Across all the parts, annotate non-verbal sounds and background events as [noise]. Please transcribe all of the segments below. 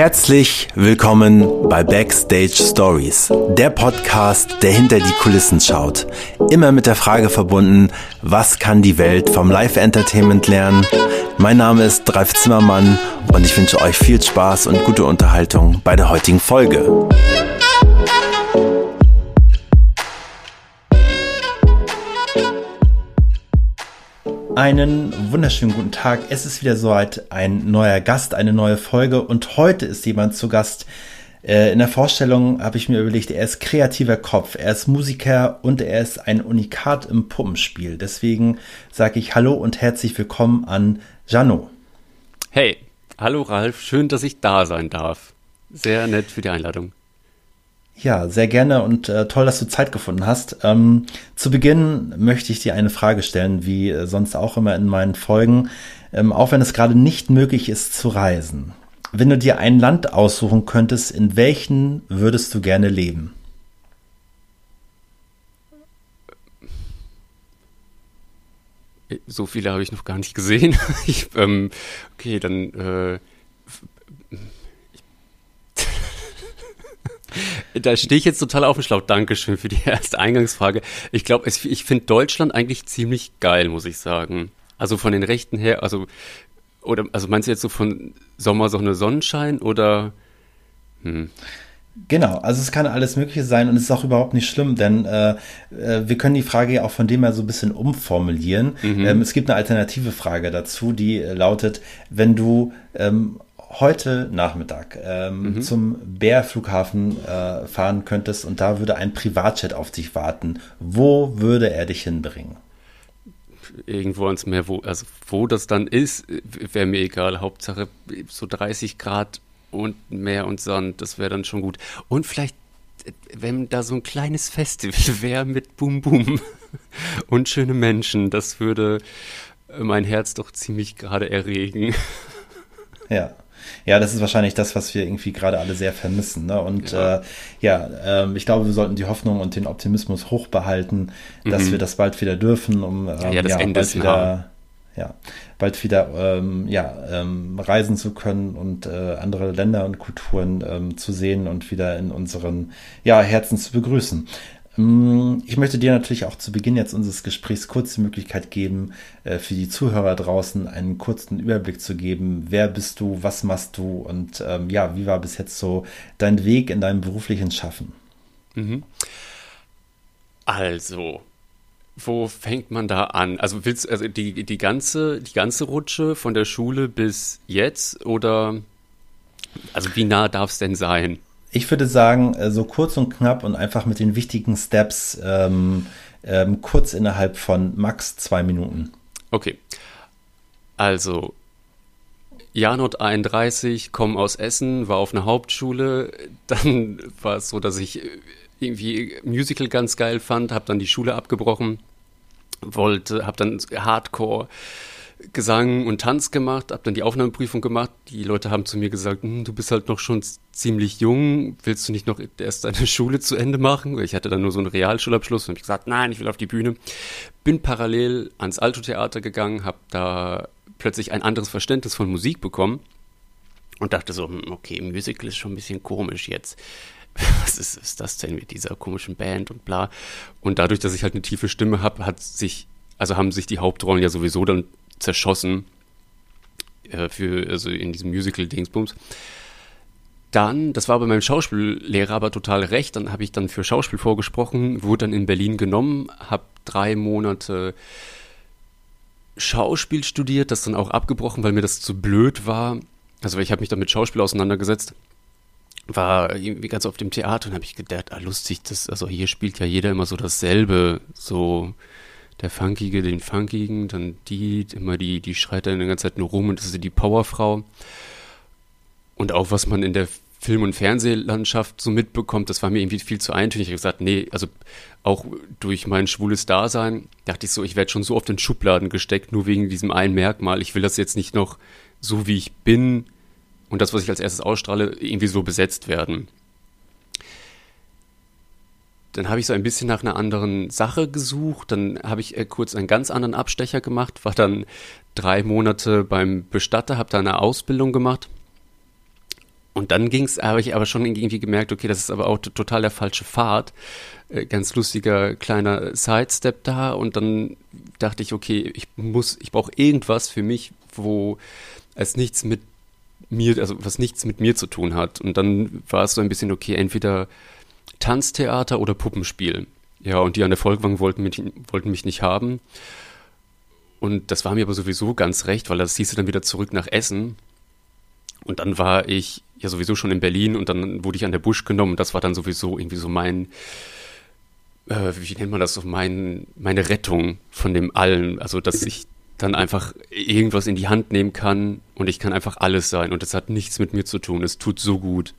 Herzlich willkommen bei Backstage Stories, der Podcast, der hinter die Kulissen schaut. Immer mit der Frage verbunden, was kann die Welt vom Live-Entertainment lernen? Mein Name ist Ralf Zimmermann und ich wünsche euch viel Spaß und gute Unterhaltung bei der heutigen Folge. Einen wunderschönen guten Tag. Es ist wieder soweit ein neuer Gast, eine neue Folge und heute ist jemand zu Gast. Äh, in der Vorstellung habe ich mir überlegt, er ist kreativer Kopf, er ist Musiker und er ist ein Unikat im Puppenspiel. Deswegen sage ich Hallo und herzlich willkommen an Jano. Hey, hallo Ralf, schön, dass ich da sein darf. Sehr nett für die Einladung. Ja, sehr gerne und äh, toll, dass du Zeit gefunden hast. Ähm, zu Beginn möchte ich dir eine Frage stellen, wie äh, sonst auch immer in meinen Folgen. Ähm, auch wenn es gerade nicht möglich ist zu reisen. Wenn du dir ein Land aussuchen könntest, in welchen würdest du gerne leben? So viele habe ich noch gar nicht gesehen. [laughs] ich, ähm, okay, dann äh, [laughs] Da stehe ich jetzt total auf dem Schlauch. Dankeschön für die erste Eingangsfrage. Ich glaube, ich finde Deutschland eigentlich ziemlich geil, muss ich sagen. Also von den Rechten her, also, oder, also meinst du jetzt so von Sommer, Sonne, Sonnenschein oder, hm. Genau, also es kann alles Mögliche sein und es ist auch überhaupt nicht schlimm, denn äh, äh, wir können die Frage ja auch von dem her so ein bisschen umformulieren. Mhm. Ähm, es gibt eine alternative Frage dazu, die lautet, wenn du ähm, heute Nachmittag ähm, mhm. zum Bär-Flughafen äh, fahren könntest und da würde ein Privatjet auf dich warten, wo würde er dich hinbringen? Irgendwo ans Meer, wo, also wo das dann ist, wäre mir egal. Hauptsache so 30 Grad und Meer und Sand, das wäre dann schon gut. Und vielleicht, wenn da so ein kleines Festival [laughs] wäre mit Boom Boom [laughs] und schöne Menschen, das würde mein Herz doch ziemlich gerade erregen. Ja. Ja, das ist wahrscheinlich das, was wir irgendwie gerade alle sehr vermissen. Ne? Und ja, äh, ja äh, ich glaube, wir sollten die Hoffnung und den Optimismus hochbehalten, dass mhm. wir das bald wieder dürfen, um ähm, ja, ja, das ja, Ende bald wieder, ja, bald wieder ähm, ja, ähm, reisen zu können und äh, andere Länder und Kulturen ähm, zu sehen und wieder in unseren ja, Herzen zu begrüßen. Mm, ich möchte dir natürlich auch zu Beginn jetzt unseres Gesprächs kurz die Möglichkeit geben, äh, für die Zuhörer draußen einen kurzen Überblick zu geben. Wer bist du? Was machst du? Und ähm, ja, wie war bis jetzt so dein Weg in deinem beruflichen Schaffen? Mhm. Also, wo fängt man da an? Also willst also die, die ganze, die ganze Rutsche von der Schule bis jetzt oder also wie nah darf es denn sein? Ich würde sagen, äh, so kurz und knapp und einfach mit den wichtigen Steps ähm, ähm, kurz innerhalb von max zwei Minuten. Okay. Also, Janot 31, komme aus Essen, war auf einer Hauptschule. [laughs] Dann war es so, dass ich irgendwie Musical ganz geil fand, habe dann die Schule abgebrochen, wollte, habe dann Hardcore Gesang und Tanz gemacht, habe dann die Aufnahmeprüfung gemacht. Die Leute haben zu mir gesagt, hm, du bist halt noch schon ziemlich jung, willst du nicht noch erst deine [laughs] Schule zu Ende machen? Ich hatte dann nur so einen Realschulabschluss und habe gesagt, nein, ich will auf die Bühne. Bin parallel ans Alto-Theater gegangen, habe da plötzlich ein anderes Verständnis von Musik bekommen und dachte so, hm, okay, Musical ist schon ein bisschen komisch jetzt. [laughs] Was ist, ist das denn mit dieser komischen Band und bla? Und dadurch, dass ich halt eine tiefe Stimme habe, hat sich, also haben sich die Hauptrollen ja sowieso dann zerschossen äh, für, also in diesem Musical-Dingsbums. Dann, das war bei meinem Schauspiellehrer aber total recht, dann habe ich dann für Schauspiel vorgesprochen, wurde dann in Berlin genommen, habe drei Monate Schauspiel studiert, das dann auch abgebrochen, weil mir das zu blöd war. Also ich habe mich dann mit Schauspiel auseinandergesetzt, war irgendwie ganz auf dem Theater und habe ich gedacht, ah, lustig, das, also hier spielt ja jeder immer so dasselbe, so der Funkige den Funkigen, dann die, immer die, die schreit dann die ganze Zeit nur rum und das ist die Powerfrau. Und auch was man in der Film- und Fernsehlandschaft so mitbekommt, das war mir irgendwie viel zu eintönig. Ich habe gesagt, nee, also auch durch mein schwules Dasein dachte ich so, ich werde schon so oft in Schubladen gesteckt, nur wegen diesem einen Merkmal. Ich will das jetzt nicht noch so, wie ich bin und das, was ich als erstes ausstrahle, irgendwie so besetzt werden dann habe ich so ein bisschen nach einer anderen Sache gesucht. Dann habe ich äh, kurz einen ganz anderen Abstecher gemacht, war dann drei Monate beim Bestatter, habe da eine Ausbildung gemacht. Und dann ging's, habe ich aber schon irgendwie gemerkt, okay, das ist aber auch total der falsche Pfad. Äh, ganz lustiger kleiner Sidestep da. Und dann dachte ich, okay, ich muss, ich brauche irgendwas für mich, wo es nichts mit mir, also was nichts mit mir zu tun hat. Und dann war es so ein bisschen, okay, entweder Tanztheater oder Puppenspiel. Ja, und die an der Volkwang wollten mich, wollten mich nicht haben. Und das war mir aber sowieso ganz recht, weil das hieß dann wieder zurück nach Essen. Und dann war ich ja sowieso schon in Berlin und dann wurde ich an der Busch genommen. Das war dann sowieso irgendwie so mein, äh, wie nennt man das, so mein, meine Rettung von dem Allen. Also, dass ich dann einfach irgendwas in die Hand nehmen kann und ich kann einfach alles sein und es hat nichts mit mir zu tun. Es tut so gut.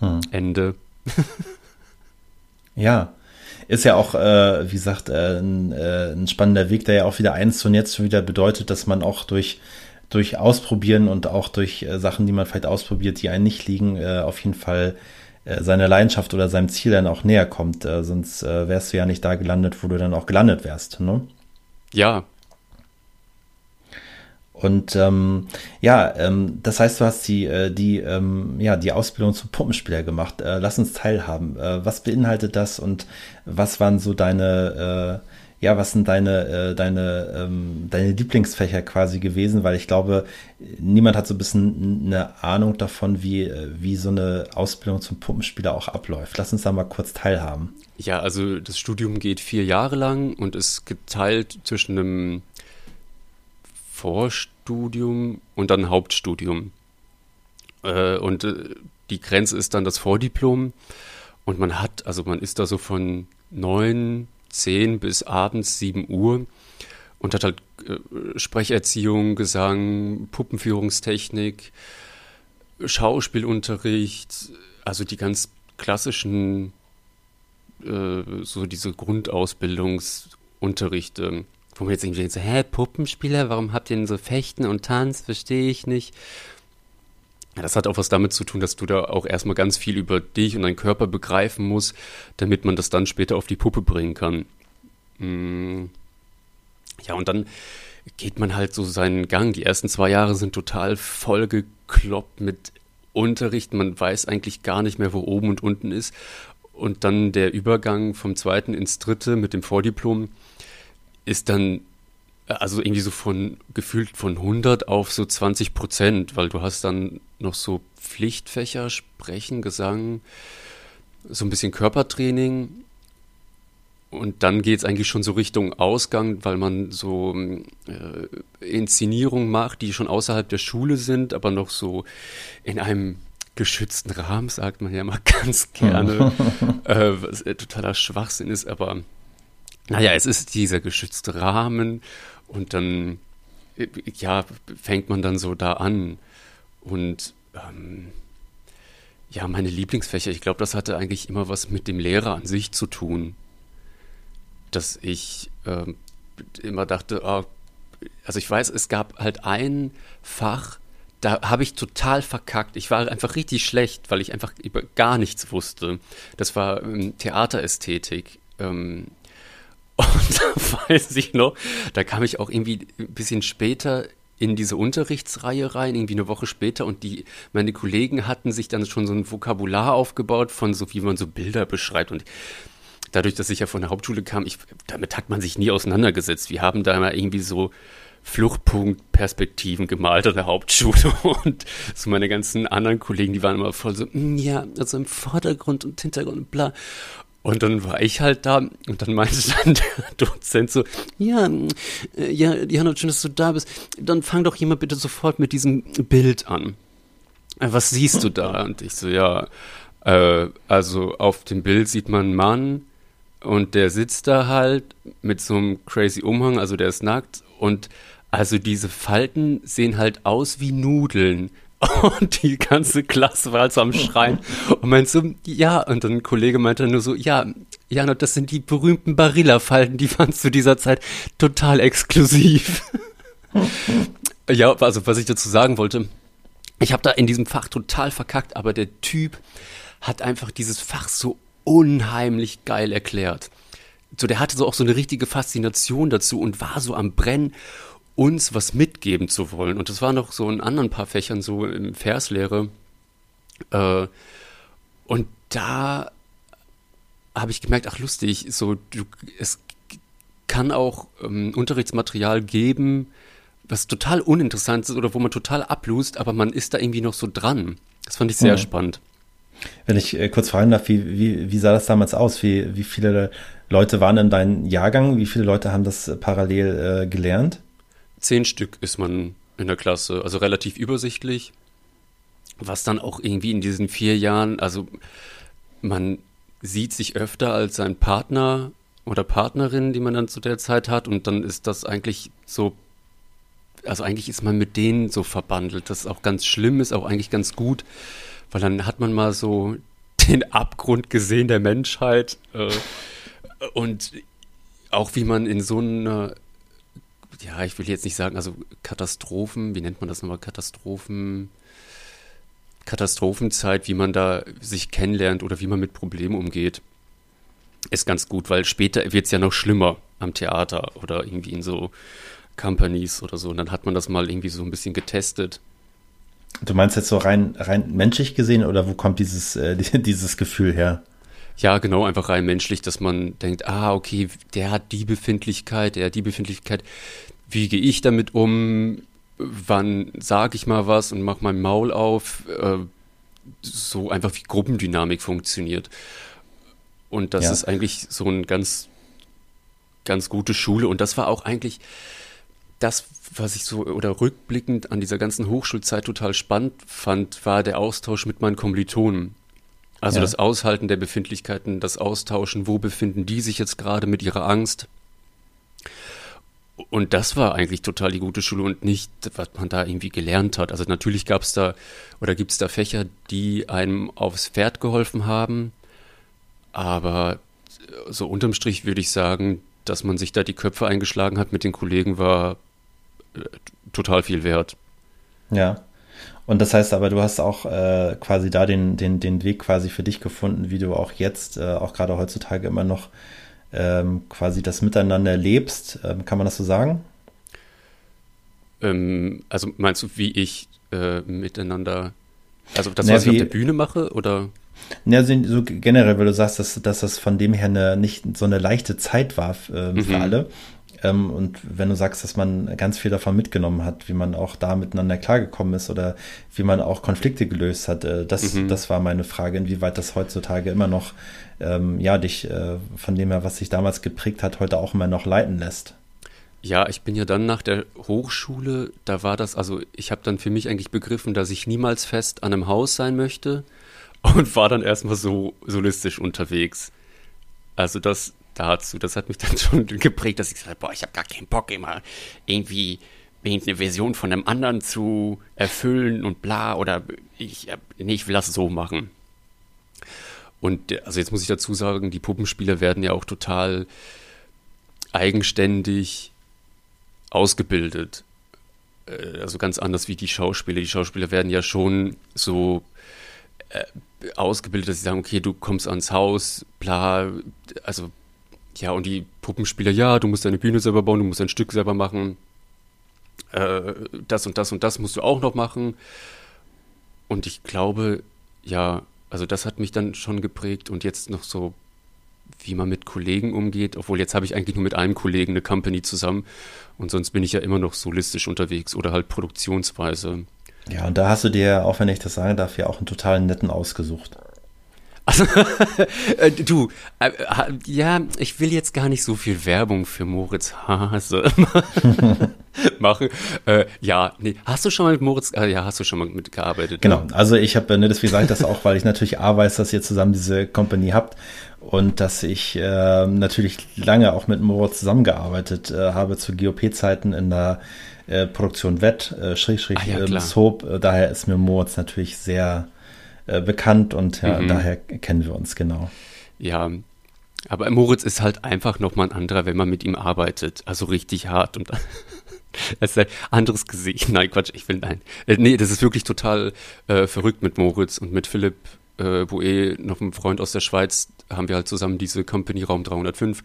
Hm. Ende. [laughs] ja, ist ja auch, äh, wie gesagt, äh, ein, äh, ein, spannender Weg, der ja auch wieder eins und jetzt schon wieder bedeutet, dass man auch durch durch Ausprobieren und auch durch äh, Sachen, die man vielleicht ausprobiert, die einen nicht liegen, äh, auf jeden Fall äh, seiner Leidenschaft oder seinem Ziel dann auch näher kommt. Sonst wärst du ja nicht da gelandet, wo du dann auch gelandet wärst. Ne? Ja. Und ähm, ja, ähm, das heißt, du hast die, äh, die, ähm, ja, die Ausbildung zum Puppenspieler gemacht. Äh, lass uns teilhaben. Äh, was beinhaltet das und was waren so deine äh, ja, was sind deine, äh, deine, ähm, deine Lieblingsfächer quasi gewesen? Weil ich glaube, niemand hat so ein bisschen eine Ahnung davon, wie, äh, wie so eine Ausbildung zum Puppenspieler auch abläuft. Lass uns da mal kurz teilhaben. Ja, also das Studium geht vier Jahre lang und ist geteilt zwischen einem Vorstudium und dann Hauptstudium. Äh, und äh, die Grenze ist dann das Vordiplom. Und man hat, also man ist da so von neun 10 bis abends 7 Uhr und hat halt äh, Sprecherziehung, Gesang, Puppenführungstechnik, Schauspielunterricht, also die ganz klassischen, äh, so diese Grundausbildungsunterrichte, wo man jetzt irgendwie denkt, so, hä, Puppenspieler, warum habt ihr denn so Fechten und Tanz, verstehe ich nicht. Das hat auch was damit zu tun, dass du da auch erstmal ganz viel über dich und deinen Körper begreifen musst, damit man das dann später auf die Puppe bringen kann. Mm. Ja, und dann geht man halt so seinen Gang. Die ersten zwei Jahre sind total vollgekloppt mit Unterricht. Man weiß eigentlich gar nicht mehr, wo oben und unten ist. Und dann der Übergang vom zweiten ins dritte mit dem Vordiplom ist dann also irgendwie so von gefühlt von 100 auf so 20 Prozent, weil du hast dann noch so Pflichtfächer, Sprechen, Gesang, so ein bisschen Körpertraining. Und dann geht es eigentlich schon so Richtung Ausgang, weil man so äh, Inszenierungen macht, die schon außerhalb der Schule sind, aber noch so in einem geschützten Rahmen, sagt man ja immer [laughs] ganz gerne, äh, was äh, totaler Schwachsinn ist, aber naja, es ist dieser geschützte Rahmen und dann, ja, fängt man dann so da an. Und ähm, ja, meine Lieblingsfächer, ich glaube, das hatte eigentlich immer was mit dem Lehrer an sich zu tun. Dass ich äh, immer dachte, oh, also ich weiß, es gab halt ein Fach, da habe ich total verkackt. Ich war einfach richtig schlecht, weil ich einfach über gar nichts wusste. Das war ähm, Theaterästhetik. Ähm, und [laughs] da weiß ich noch, da kam ich auch irgendwie ein bisschen später in diese Unterrichtsreihe rein, irgendwie eine Woche später und die, meine Kollegen hatten sich dann schon so ein Vokabular aufgebaut von so, wie man so Bilder beschreibt und dadurch, dass ich ja von der Hauptschule kam, ich, damit hat man sich nie auseinandergesetzt. Wir haben da mal irgendwie so Fluchtpunktperspektiven gemalt an der Hauptschule [laughs] und so meine ganzen anderen Kollegen, die waren immer voll so, mm, ja, also im Vordergrund und Hintergrund und bla. Und dann war ich halt da und dann meinte [laughs] dann der Dozent so, ja, äh, ja, Jana, schön, dass du da bist. Dann fang doch jemand bitte sofort mit diesem Bild an. Äh, was siehst du da? Und ich so, ja, äh, also auf dem Bild sieht man einen Mann und der sitzt da halt mit so einem crazy Umhang, also der ist nackt und also diese Falten sehen halt aus wie Nudeln. Und die ganze Klasse war also am Schreien und meinte so, ja, und dann ein Kollege meinte nur so, ja, ja, das sind die berühmten Barilla-Falten, die waren zu dieser Zeit total exklusiv. ja, also was ich dazu sagen wollte, ich habe da in diesem Fach total verkackt, aber der Typ hat einfach dieses Fach so unheimlich geil erklärt. So, der hatte so auch so eine richtige Faszination dazu und war so am Brennen uns was mitgeben zu wollen. Und das war noch so in anderen paar Fächern, so im Verslehre, Äh, und da habe ich gemerkt, ach lustig, so du, es kann auch ähm, Unterrichtsmaterial geben, was total uninteressant ist oder wo man total ablust, aber man ist da irgendwie noch so dran. Das fand ich sehr mhm. spannend. Wenn ich äh, kurz fragen darf, wie, wie, wie sah das damals aus? Wie, wie viele Leute waren in deinem Jahrgang? Wie viele Leute haben das äh, parallel äh, gelernt? Zehn Stück ist man in der Klasse, also relativ übersichtlich. Was dann auch irgendwie in diesen vier Jahren, also man sieht sich öfter als sein Partner oder Partnerin, die man dann zu der Zeit hat, und dann ist das eigentlich so also eigentlich ist man mit denen so verbandelt, das auch ganz schlimm ist, auch eigentlich ganz gut, weil dann hat man mal so [laughs] den Abgrund gesehen der Menschheit äh, und auch wie man in so einer, ja, ich will jetzt nicht sagen, also Katastrophen, wie nennt man das nochmal, Katastrophen, Katastrophenzeit, wie man da sich kennenlernt oder wie man mit Problemen umgeht, ist ganz gut, weil später wird es ja noch schlimmer am Theater oder irgendwie in so Companies oder so. Und dann hat man das mal irgendwie so ein bisschen getestet. Du meinst jetzt so rein, rein menschlich gesehen oder wo kommt dieses, äh, [laughs] dieses Gefühl her? Ja, genau, einfach rein menschlich, dass man denkt, ah, okay, der hat die Befindlichkeit, der hat die Befindlichkeit. Wie gehe ich damit um? Wann sage ich mal was und mach mein Maul auf? Äh, so einfach wie Gruppendynamik funktioniert. Und das ja. ist eigentlich so ein ganz, ganz gute Schule. Und das war auch eigentlich, das, was ich so oder rückblickend an dieser ganzen Hochschulzeit total spannend fand, war der Austausch mit meinen Kommilitonen. Also ja. das Aushalten der Befindlichkeiten, das Austauschen, wo befinden die sich jetzt gerade mit ihrer Angst. Und das war eigentlich total die gute Schule und nicht, was man da irgendwie gelernt hat. Also natürlich gab es da oder gibt es da Fächer, die einem aufs Pferd geholfen haben. Aber so unterm Strich würde ich sagen, dass man sich da die Köpfe eingeschlagen hat mit den Kollegen, war total viel wert. Ja. Und das heißt aber, du hast auch äh, quasi da den, den, den Weg quasi für dich gefunden, wie du auch jetzt, äh, auch gerade heutzutage immer noch ähm, quasi das Miteinander lebst. Ähm, kann man das so sagen? Ähm, also meinst du, wie ich äh, miteinander, also das, was Na, ich auf der Bühne mache, oder? Ja, so generell, weil du sagst, dass, dass das von dem her eine, nicht so eine leichte Zeit war äh, mhm. für alle. Ähm, und wenn du sagst, dass man ganz viel davon mitgenommen hat, wie man auch da miteinander klargekommen ist oder wie man auch Konflikte gelöst hat, äh, das, mhm. das war meine Frage, inwieweit das heutzutage immer noch, ähm, ja, dich äh, von dem her, was sich damals geprägt hat, heute auch immer noch leiten lässt. Ja, ich bin ja dann nach der Hochschule, da war das, also ich habe dann für mich eigentlich begriffen, dass ich niemals fest an einem Haus sein möchte [laughs] und war dann erstmal so solistisch unterwegs. Also das, dazu. Das hat mich dann [laughs] schon geprägt, dass ich gesagt habe, boah, ich habe gar keinen Bock immer irgendwie eine Version von einem anderen zu erfüllen und bla oder ich, nee, ich will das so machen. Und also jetzt muss ich dazu sagen, die Puppenspieler werden ja auch total eigenständig ausgebildet. Äh, also ganz anders wie die Schauspieler. Die Schauspieler werden ja schon so äh, ausgebildet, dass sie sagen, okay, du kommst ans Haus, bla, also ja, und die Puppenspieler, ja, du musst deine Bühne selber bauen, du musst ein Stück selber machen. Äh, das und das und das musst du auch noch machen. Und ich glaube, ja, also das hat mich dann schon geprägt und jetzt noch so, wie man mit Kollegen umgeht, obwohl jetzt habe ich eigentlich nur mit einem Kollegen eine Company zusammen und sonst bin ich ja immer noch solistisch unterwegs oder halt produktionsweise. Ja, und da hast du dir, auch wenn ich das sagen darf, ja auch einen total netten ausgesucht. Also, [laughs] äh, du, äh, ja, ich will jetzt gar nicht so viel Werbung für Moritz Hase [laughs] machen. Äh, ja, nee, hast du schon mal mit Moritz, äh, ja, hast du schon mal mitgearbeitet? Genau, ne? also ich habe, ne, deswegen sage ich das auch, weil ich natürlich A weiß, dass ihr zusammen diese Company habt und dass ich äh, natürlich lange auch mit Moritz zusammengearbeitet äh, habe zu GOP-Zeiten in der äh, Produktion Wett, äh, Schräg, Schräg, ah, ja, ähm, Soap. Äh, daher ist mir Moritz natürlich sehr äh, bekannt und ja, mhm. daher kennen wir uns genau. Ja, aber Moritz ist halt einfach nochmal ein anderer, wenn man mit ihm arbeitet. Also richtig hart und [laughs] es ist ein anderes Gesicht. [laughs] Nein, Quatsch, ich will nein. Äh, nee, das ist wirklich total äh, verrückt mit Moritz und mit Philipp äh, Bouet, noch ein Freund aus der Schweiz, haben wir halt zusammen diese Company Raum 305.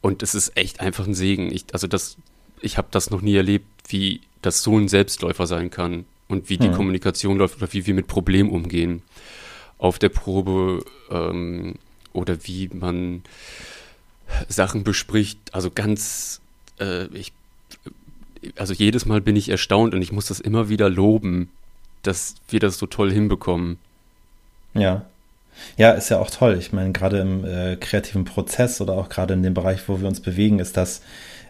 Und es ist echt einfach ein Segen. Ich, also das, ich habe das noch nie erlebt, wie das so ein Selbstläufer sein kann. Und wie die hm. Kommunikation läuft oder wie wir mit Problemen umgehen auf der Probe ähm, oder wie man Sachen bespricht. Also ganz, äh, ich, also jedes Mal bin ich erstaunt und ich muss das immer wieder loben, dass wir das so toll hinbekommen. Ja. Ja, ist ja auch toll. Ich meine, gerade im äh, kreativen Prozess oder auch gerade in dem Bereich, wo wir uns bewegen, ist das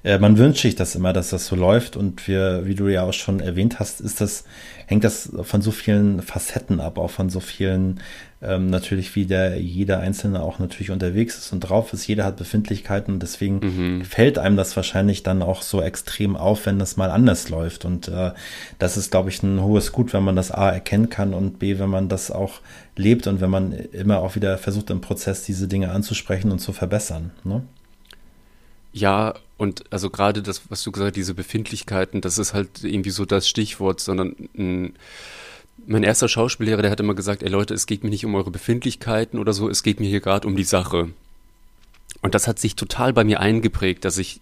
äh, man wünscht sich das immer, dass das so läuft und wir, wie du ja auch schon erwähnt hast, ist das, hängt das von so vielen Facetten ab, auch von so vielen, ähm, natürlich wie der jeder Einzelne auch natürlich unterwegs ist und drauf ist, jeder hat Befindlichkeiten und deswegen mhm. fällt einem das wahrscheinlich dann auch so extrem auf, wenn das mal anders läuft und äh, das ist, glaube ich, ein hohes Gut, wenn man das A erkennen kann und B, wenn man das auch lebt und wenn man immer auch wieder versucht im Prozess diese Dinge anzusprechen und zu verbessern. Ne? Ja, und also gerade das, was du gesagt hast, diese Befindlichkeiten, das ist halt irgendwie so das Stichwort, sondern mh, mein erster Schauspiellehrer, der hat immer gesagt, ey Leute, es geht mir nicht um eure Befindlichkeiten oder so, es geht mir hier gerade um die Sache. Und das hat sich total bei mir eingeprägt, dass ich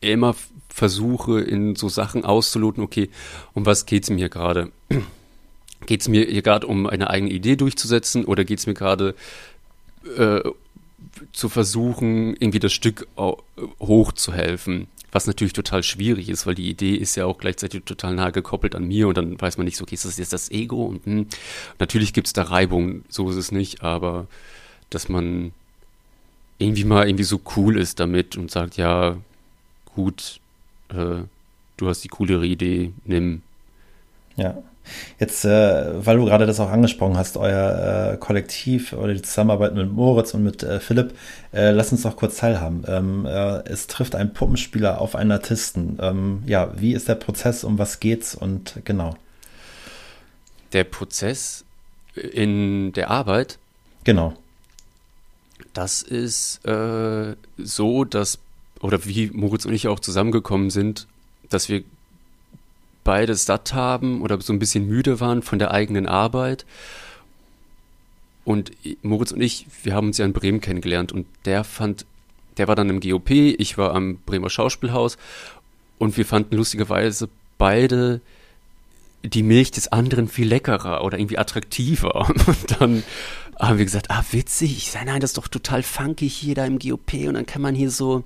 immer versuche, in so Sachen auszuloten, okay, um was geht's mir gerade? [clears throat] Geht es mir hier gerade um eine eigene Idee durchzusetzen oder geht es mir gerade äh, zu versuchen, irgendwie das Stück hochzuhelfen. Was natürlich total schwierig ist, weil die Idee ist ja auch gleichzeitig total nah gekoppelt an mir und dann weiß man nicht so, okay, ist das jetzt das Ego? Und hm. natürlich gibt es da Reibung, so ist es nicht, aber dass man irgendwie mal irgendwie so cool ist damit und sagt, ja, gut, äh, du hast die coolere Idee, nimm. Ja. Jetzt, äh, weil du gerade das auch angesprochen hast, euer äh, Kollektiv oder die Zusammenarbeit mit Moritz und mit äh, Philipp, äh, lass uns doch kurz teilhaben. Ähm, äh, es trifft ein Puppenspieler auf einen Artisten. Ähm, ja, wie ist der Prozess, um was geht's und genau? Der Prozess in der Arbeit? Genau. Das ist äh, so, dass, oder wie Moritz und ich auch zusammengekommen sind, dass wir beide satt haben oder so ein bisschen müde waren von der eigenen Arbeit. Und Moritz und ich, wir haben uns ja in Bremen kennengelernt und der fand, der war dann im GOP, ich war am Bremer Schauspielhaus und wir fanden lustigerweise beide die Milch des anderen viel leckerer oder irgendwie attraktiver. [laughs] Und dann haben wir gesagt, ah, witzig. Ich nein, das ist doch total funky hier da im GOP und dann kann man hier so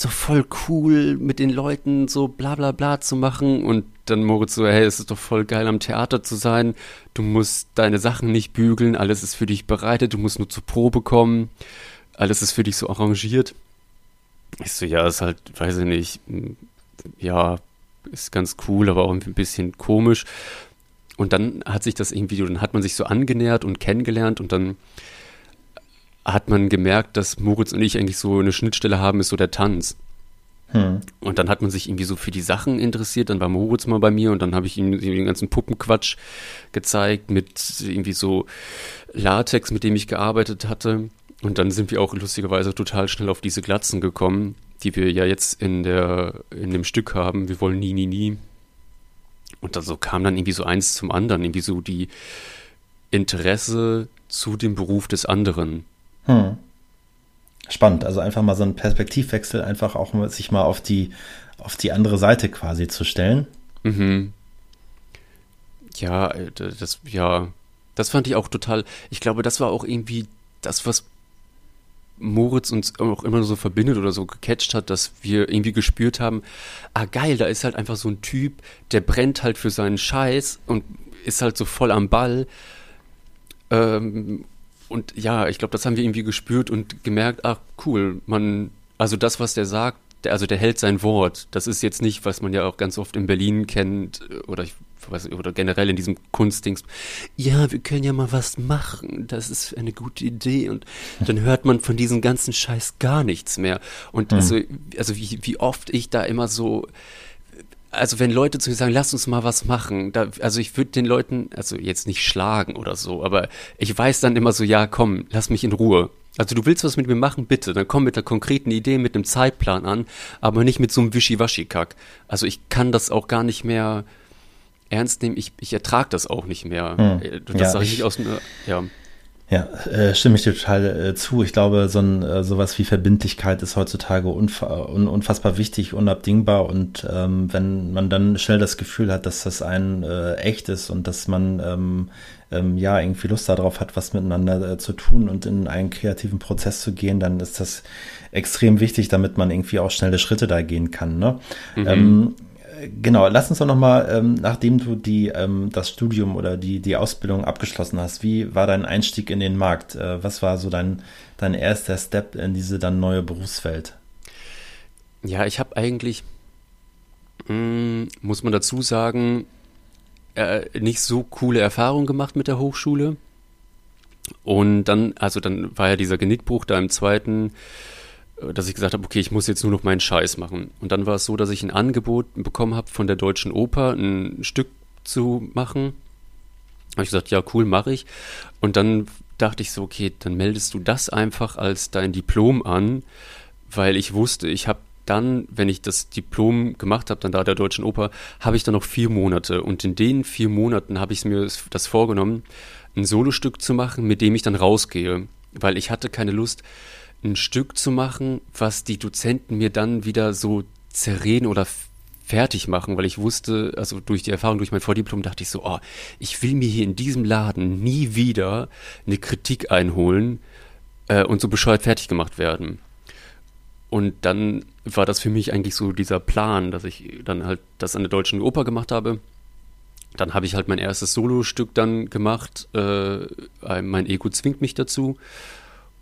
doch voll cool, mit den Leuten so bla bla bla zu machen. Und dann Moritz so, hey, es ist doch voll geil, am Theater zu sein. Du musst deine Sachen nicht bügeln, alles ist für dich bereitet, du musst nur zur Probe kommen. Alles ist für dich so arrangiert. Ich so, ja, ist halt, weiß ich nicht, ja, ist ganz cool, aber auch ein bisschen komisch. Und dann hat sich das irgendwie, dann hat man sich so angenähert und kennengelernt und dann hat man gemerkt, dass Moritz und ich eigentlich so eine Schnittstelle haben, ist so der Tanz. Hm. Und dann hat man sich irgendwie so für die Sachen interessiert. Dann war Moritz mal bei mir und dann habe ich ihm den ganzen Puppenquatsch gezeigt mit irgendwie so Latex, mit dem ich gearbeitet hatte. Und dann sind wir auch lustigerweise total schnell auf diese Glatzen gekommen, die wir ja jetzt in der in dem Stück haben. Wir wollen nie, nie, nie. Und dann so kam dann irgendwie so eins zum anderen, irgendwie so die Interesse zu dem Beruf des anderen. Hm. Spannend, also einfach mal so ein Perspektivwechsel, einfach auch sich mal auf die, auf die andere Seite quasi zu stellen. Mhm. Ja, äh, das, ja, das fand ich auch total, ich glaube, das war auch irgendwie das, was Moritz uns auch immer so verbindet oder so gecatcht hat, dass wir irgendwie gespürt haben, ah geil, da ist halt einfach so ein Typ, der brennt halt für seinen Scheiß und ist halt so voll am Ball. Ähm, und ja, ich glaube, das haben wir irgendwie gespürt und gemerkt, ach cool, man, also das, was der sagt, der, also der hält sein Wort. Das ist jetzt nicht, was man ja auch ganz oft in Berlin kennt oder ich weiß, oder generell in diesem Kunstdings. Ja, wir können ja mal was machen. Das ist eine gute Idee. Und dann hört man von diesem ganzen Scheiß gar nichts mehr. Und mhm. also, also wie, wie oft ich da immer so also wenn Leute zu mir sagen, lass uns mal was machen, da, also ich würde den Leuten, also jetzt nicht schlagen oder so, aber ich weiß dann immer so, ja, komm, lass mich in Ruhe. Also du willst was mit mir machen, bitte, dann komm mit der konkreten Idee, mit einem Zeitplan an, aber nicht mit so einem Wischiwaschi-Kack. Also ich kann das auch gar nicht mehr ernst nehmen, ich, ich ertrage das auch nicht mehr. Hm. Äh, das ja, sage ich nicht aus ja. Ja, äh, stimme ich dir total äh, zu. Ich glaube, so ein äh, sowas wie Verbindlichkeit ist heutzutage unf un unfassbar wichtig, unabdingbar. Und ähm, wenn man dann schnell das Gefühl hat, dass das ein äh, echt ist und dass man ähm, ähm, ja irgendwie Lust darauf hat, was miteinander äh, zu tun und in einen kreativen Prozess zu gehen, dann ist das extrem wichtig, damit man irgendwie auch schnelle Schritte da gehen kann. Ne? Mhm. Genau, lass uns doch nochmal, ähm, nachdem du die, ähm, das Studium oder die, die Ausbildung abgeschlossen hast, wie war dein Einstieg in den Markt? Äh, was war so dein, dein erster Step in diese dann neue Berufswelt? Ja, ich habe eigentlich, mh, mm, muss man dazu sagen, äh, nicht so coole Erfahrungen gemacht mit der Hochschule. Und dann, also dann war ja dieser Genickbruch da im zweiten dass ich gesagt habe, okay, ich muss jetzt nur noch meinen Scheiß machen. Und dann war es so, dass ich ein Angebot bekommen habe von der Deutschen Oper, ein Stück zu machen. Habe ich gesagt, ja, cool, mache ich. Und dann dachte ich so, okay, dann meldest du das einfach als dein Diplom an, weil ich wusste, ich habe dann, wenn ich das Diplom gemacht habe, dann da der Deutschen Oper, habe ich dann noch vier Monate. Und in den vier Monaten habe ich mir das vorgenommen, ein Solostück zu machen, mit dem ich dann rausgehe. Weil ich hatte keine Lust, ein Stück zu machen, was die Dozenten mir dann wieder so zerreden oder fertig machen, weil ich wusste, also durch die Erfahrung, durch mein Vordiplom dachte ich so, oh, ich will mir hier in diesem Laden nie wieder eine Kritik einholen äh, und so bescheuert fertig gemacht werden. Und dann war das für mich eigentlich so dieser Plan, dass ich dann halt das an der Deutschen Oper gemacht habe. Dann habe ich halt mein erstes Solostück dann gemacht. Äh, mein Ego zwingt mich dazu.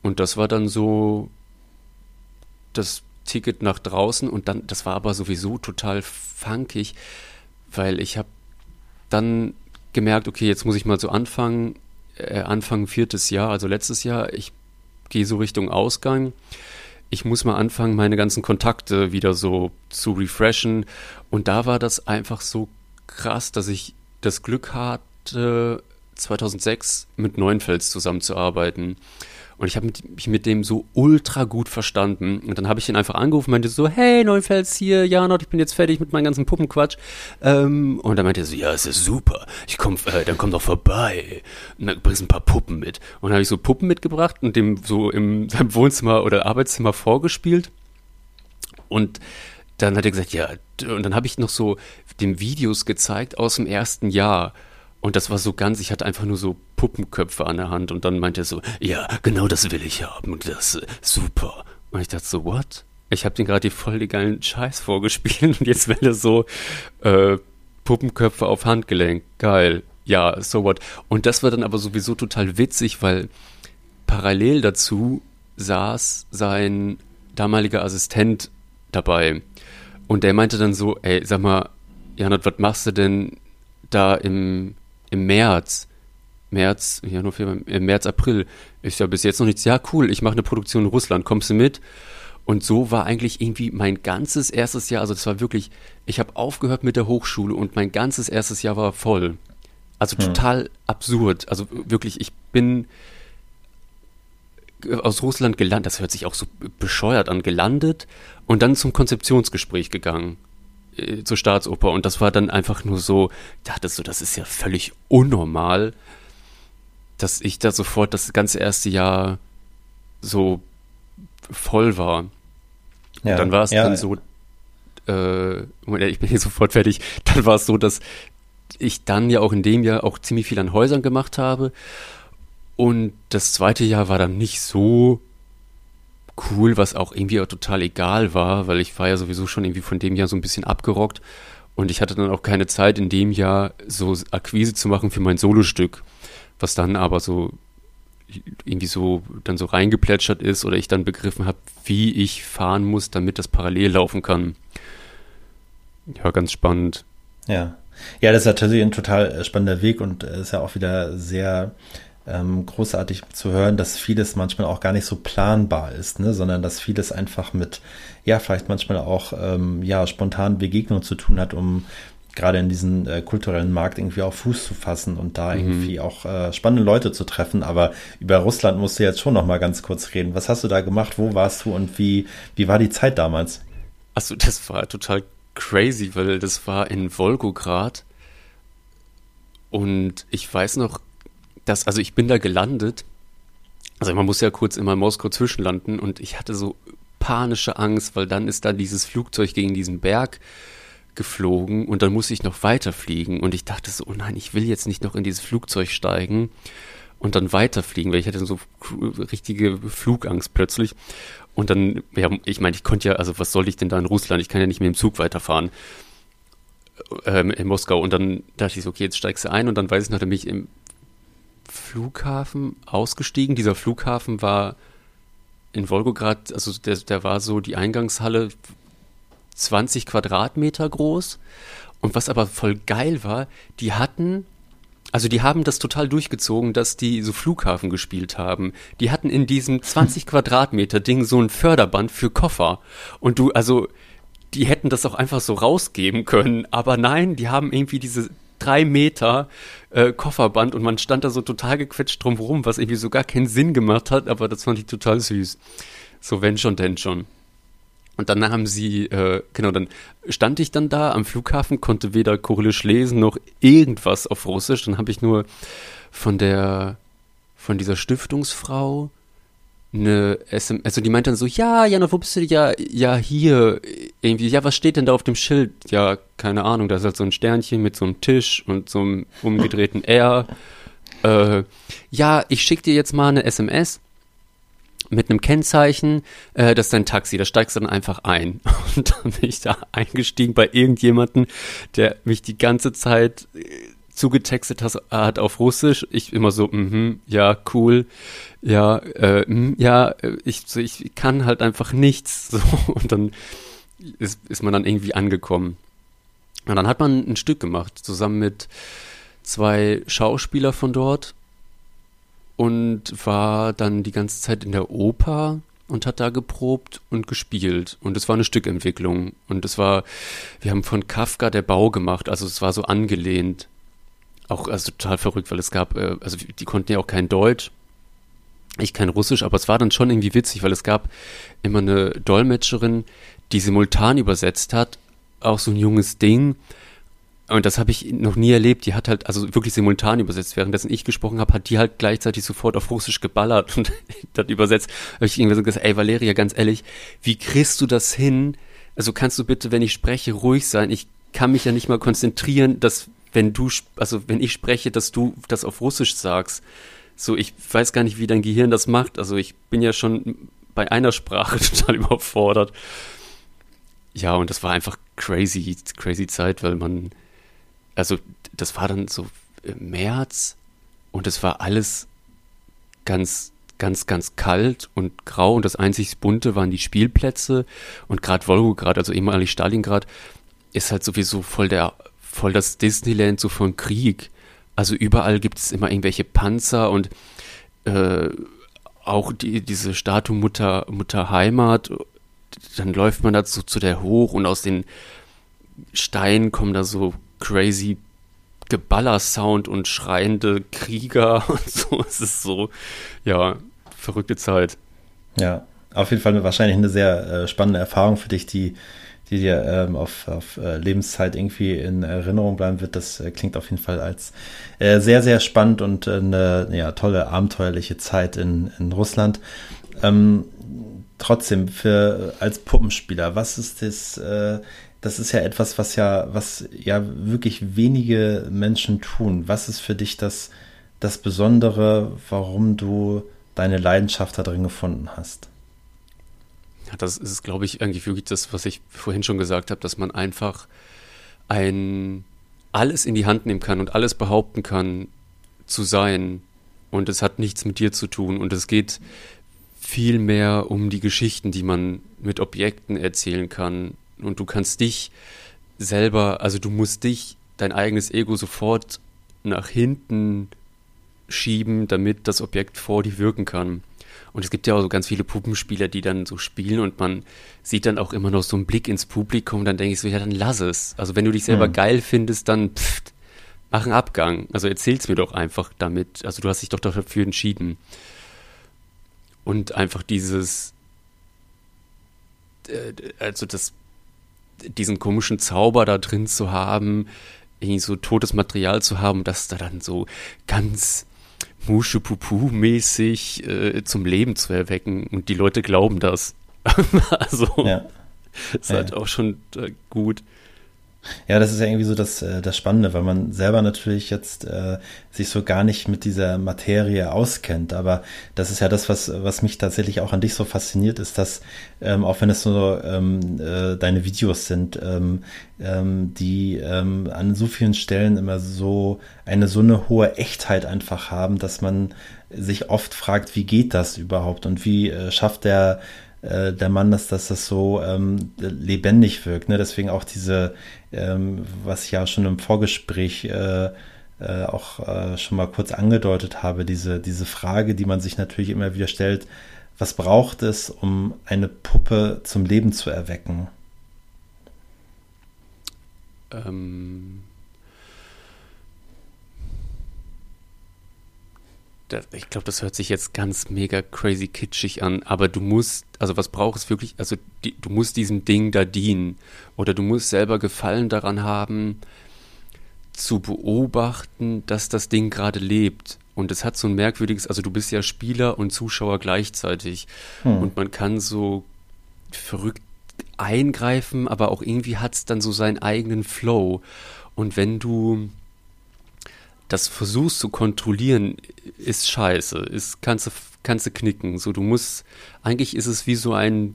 Und das war dann so das Ticket nach draußen und dann, das war aber sowieso total funkig, weil ich habe dann gemerkt, okay, jetzt muss ich mal so anfangen, äh, Anfang viertes Jahr, also letztes Jahr, ich gehe so Richtung Ausgang. Ich muss mal anfangen, meine ganzen Kontakte wieder so zu refreshen. Und da war das einfach so krass, dass ich das Glück hatte, 2006 mit Neuenfels zusammenzuarbeiten. Und ich habe mich mit dem so ultra gut verstanden. Und dann habe ich ihn einfach angerufen, meinte so, hey, Neufels hier, Janot, ich bin jetzt fertig mit meinem ganzen Puppenquatsch. Ähm, und dann meinte er so, ja, es ist super. Ich komm, äh, dann komm doch vorbei. Und dann bringst ein paar Puppen mit. Und dann habe ich so Puppen mitgebracht und dem so in [laughs] seinem Wohnzimmer oder Arbeitszimmer vorgespielt. Und dann hat er gesagt, ja, und dann habe ich noch so dem Videos gezeigt aus dem ersten Jahr. Und das war so ganz, ich hatte einfach nur so Puppenköpfe an der Hand und dann meinte er so, ja, genau das will ich haben und das äh, super. Und ich dachte so, what? Ich habe den gerade die voll die geilen Scheiß vorgespielt [laughs] und jetzt will er so äh, Puppenköpfe auf Handgelenk. Geil. Ja, so what. Und das war dann aber sowieso total witzig, weil parallel dazu saß sein damaliger Assistent dabei. Und der meinte dann so, ey, sag mal, Janot, was machst du denn da im im März, März, Januar, Februar, im März, April, ist ja bis jetzt noch nichts. Ja, cool, ich mache eine Produktion in Russland, kommst du mit? Und so war eigentlich irgendwie mein ganzes erstes Jahr, also das war wirklich, ich habe aufgehört mit der Hochschule und mein ganzes erstes Jahr war voll. Also hm. total absurd. Also wirklich, ich bin aus Russland gelandet, das hört sich auch so bescheuert an, gelandet und dann zum Konzeptionsgespräch gegangen. Äh, zur Staatsoper. Und das war dann einfach nur so, ich dachte so, das ist ja völlig unnormal, dass ich da sofort das ganze erste Jahr so voll war. Ja, und dann war es ja, dann so, äh, ich bin hier sofort fertig, [laughs] dann war es so, dass ich dann ja auch in dem Jahr auch ziemlich viel an Häusern gemacht habe. Und das zweite Jahr war dann nicht so cool, was auch irgendwie auch total egal war, weil ich war ja sowieso schon irgendwie von dem Jahr so ein bisschen abgerockt und ich hatte dann auch keine Zeit in dem Jahr so Akquise zu machen für mein Solostück, was dann aber so irgendwie so dann so reingeplätschert ist oder ich dann begriffen habe, wie ich fahren muss, damit das parallel laufen kann. Ja, ganz spannend. Ja. Ja, das ist natürlich ein total spannender Weg und ist ja auch wieder sehr ähm, großartig zu hören, dass vieles manchmal auch gar nicht so planbar ist, ne? sondern dass vieles einfach mit, ja, vielleicht manchmal auch ähm, ja, spontanen Begegnungen zu tun hat, um gerade in diesen äh, kulturellen Markt irgendwie auch Fuß zu fassen und da mhm. irgendwie auch äh, spannende Leute zu treffen. Aber über Russland musst du jetzt schon noch mal ganz kurz reden. Was hast du da gemacht? Wo warst du und wie, wie war die Zeit damals? Achso, das war total crazy, weil das war in Wolgograd und ich weiß noch, das, also ich bin da gelandet Also man muss ja kurz immer in Moskau zwischenlanden und ich hatte so panische Angst, weil dann ist da dieses Flugzeug gegen diesen Berg geflogen und dann musste ich noch weiterfliegen und ich dachte so, oh nein, ich will jetzt nicht noch in dieses Flugzeug steigen und dann weiterfliegen, weil ich hatte so richtige Flugangst plötzlich. Und dann, ja, ich meine, ich konnte ja, also was soll ich denn da in Russland? Ich kann ja nicht mehr im Zug weiterfahren ähm, in Moskau. Und dann dachte ich so, okay, jetzt steigst du ein und dann weiß ich noch, ich im Flughafen ausgestiegen. Dieser Flughafen war in Wolgograd, also der, der war so die Eingangshalle 20 Quadratmeter groß. Und was aber voll geil war, die hatten also die haben das total durchgezogen, dass die so Flughafen gespielt haben. Die hatten in diesem [laughs] 20 Quadratmeter Ding so ein Förderband für Koffer. Und du, also, die hätten das auch einfach so rausgeben können. Aber nein, die haben irgendwie diese drei Meter äh, Kofferband und man stand da so total gequetscht drumherum, was irgendwie so gar keinen Sinn gemacht hat, aber das fand ich total süß. So wenn schon, denn schon. Und dann haben sie, äh, genau, dann stand ich dann da am Flughafen, konnte weder Kyrillisch lesen noch irgendwas auf Russisch. Dann habe ich nur von der, von dieser Stiftungsfrau eine SMS, also die meint dann so, ja, Jana, wo bist du? Ja, ja, hier, irgendwie, ja, was steht denn da auf dem Schild? Ja, keine Ahnung, da ist halt so ein Sternchen mit so einem Tisch und so einem umgedrehten R. Äh, ja, ich schicke dir jetzt mal eine SMS mit einem Kennzeichen, äh, das ist dein Taxi, da steigst du dann einfach ein. [laughs] Und dann bin ich da eingestiegen bei irgendjemanden, der mich die ganze Zeit äh, zugetextet hat auf Russisch. Ich immer so, mhm, ja, cool, ja, äh, mh, ja, ich, so, ich kann halt einfach nichts. [laughs] So, und dann ist, ist man dann irgendwie angekommen. Und dann hat man ein Stück gemacht, zusammen mit zwei Schauspieler von dort und war dann die ganze Zeit in der Oper und hat da geprobt und gespielt. Und es war eine Stückentwicklung. Und es war, wir haben von Kafka der Bau gemacht, also es war so angelehnt. Auch also total verrückt, weil es gab, äh, also die konnten ja auch kein Deutsch, ich kein Russisch, aber es war dann schon irgendwie witzig, weil es gab immer eine Dolmetscherin, die simultan übersetzt hat, auch so ein junges Ding. Und das habe ich noch nie erlebt. Die hat halt, also wirklich simultan übersetzt. Währenddessen ich gesprochen habe, hat die halt gleichzeitig sofort auf Russisch geballert [laughs] und dann übersetzt. Habe ich irgendwie so gesagt, ey Valeria, ganz ehrlich, wie kriegst du das hin? Also kannst du bitte, wenn ich spreche, ruhig sein? Ich kann mich ja nicht mal konzentrieren, dass wenn du, also wenn ich spreche, dass du das auf Russisch sagst. So, ich weiß gar nicht, wie dein Gehirn das macht. Also ich bin ja schon bei einer Sprache [laughs] total überfordert. Ja, und das war einfach crazy, crazy Zeit, weil man also das war dann so im März und es war alles ganz, ganz, ganz kalt und grau und das einzig Bunte waren die Spielplätze und gerade Volgograd, also ehemalig Stalingrad, ist halt sowieso voll der, voll das Disneyland so von Krieg. Also überall gibt es immer irgendwelche Panzer und äh, auch die, diese Statue Mutter, Mutter Heimat, dann läuft man da so zu der hoch und aus den Steinen kommen da so crazy Geballer-Sound und schreiende Krieger [laughs] und so. Es ist so, ja, verrückte Zeit. Ja, auf jeden Fall wahrscheinlich eine sehr äh, spannende Erfahrung für dich, die, die dir ähm, auf, auf äh, Lebenszeit irgendwie in Erinnerung bleiben wird. Das äh, klingt auf jeden Fall als äh, sehr, sehr spannend und äh, eine ja, tolle, abenteuerliche Zeit in, in Russland. Ähm, trotzdem, für als Puppenspieler, was ist das äh, das ist ja etwas, was ja, was ja wirklich wenige Menschen tun. Was ist für dich das, das Besondere, warum du deine Leidenschaft da drin gefunden hast? Das ist, glaube ich, eigentlich wirklich das, was ich vorhin schon gesagt habe, dass man einfach ein alles in die Hand nehmen kann und alles behaupten kann zu sein. Und es hat nichts mit dir zu tun. Und es geht viel mehr um die Geschichten, die man mit Objekten erzählen kann, und du kannst dich selber, also du musst dich, dein eigenes Ego sofort nach hinten schieben, damit das Objekt vor dir wirken kann. Und es gibt ja auch so ganz viele Puppenspieler, die dann so spielen und man sieht dann auch immer noch so einen Blick ins Publikum, dann denke ich so, ja, dann lass es. Also wenn du dich selber mhm. geil findest, dann pft, mach einen Abgang. Also erzähl's mir doch einfach damit. Also du hast dich doch dafür entschieden. Und einfach dieses, äh, also das diesen komischen Zauber da drin zu haben, irgendwie so totes Material zu haben, dass da dann so ganz Mushu-Pupu-mäßig äh, zum Leben zu erwecken und die Leute glauben das. [laughs] also ja. [laughs] ist halt ja. auch schon äh, gut. Ja, das ist ja irgendwie so das, äh, das Spannende, weil man selber natürlich jetzt äh, sich so gar nicht mit dieser Materie auskennt. Aber das ist ja das, was, was mich tatsächlich auch an dich so fasziniert, ist, dass, ähm, auch wenn es so ähm, äh, deine Videos sind, ähm, ähm, die ähm, an so vielen Stellen immer so eine so eine hohe Echtheit einfach haben, dass man sich oft fragt, wie geht das überhaupt und wie äh, schafft der äh, der Mann, dass, dass das so ähm, lebendig wirkt. Ne? Deswegen auch diese, ähm, was ich ja schon im Vorgespräch äh, äh, auch äh, schon mal kurz angedeutet habe, diese, diese Frage, die man sich natürlich immer wieder stellt, was braucht es, um eine Puppe zum Leben zu erwecken? Ähm, das, ich glaube, das hört sich jetzt ganz mega crazy kitschig an, aber du musst, also was brauchst du wirklich, also die, du musst diesem Ding da dienen oder du musst selber Gefallen daran haben, zu beobachten, dass das Ding gerade lebt. Und es hat so ein merkwürdiges, also du bist ja Spieler und Zuschauer gleichzeitig. Hm. Und man kann so verrückt eingreifen, aber auch irgendwie hat es dann so seinen eigenen Flow. Und wenn du das versuchst zu kontrollieren, ist scheiße, ist, kannst du, kannst du knicken. So, du musst, eigentlich ist es wie so ein,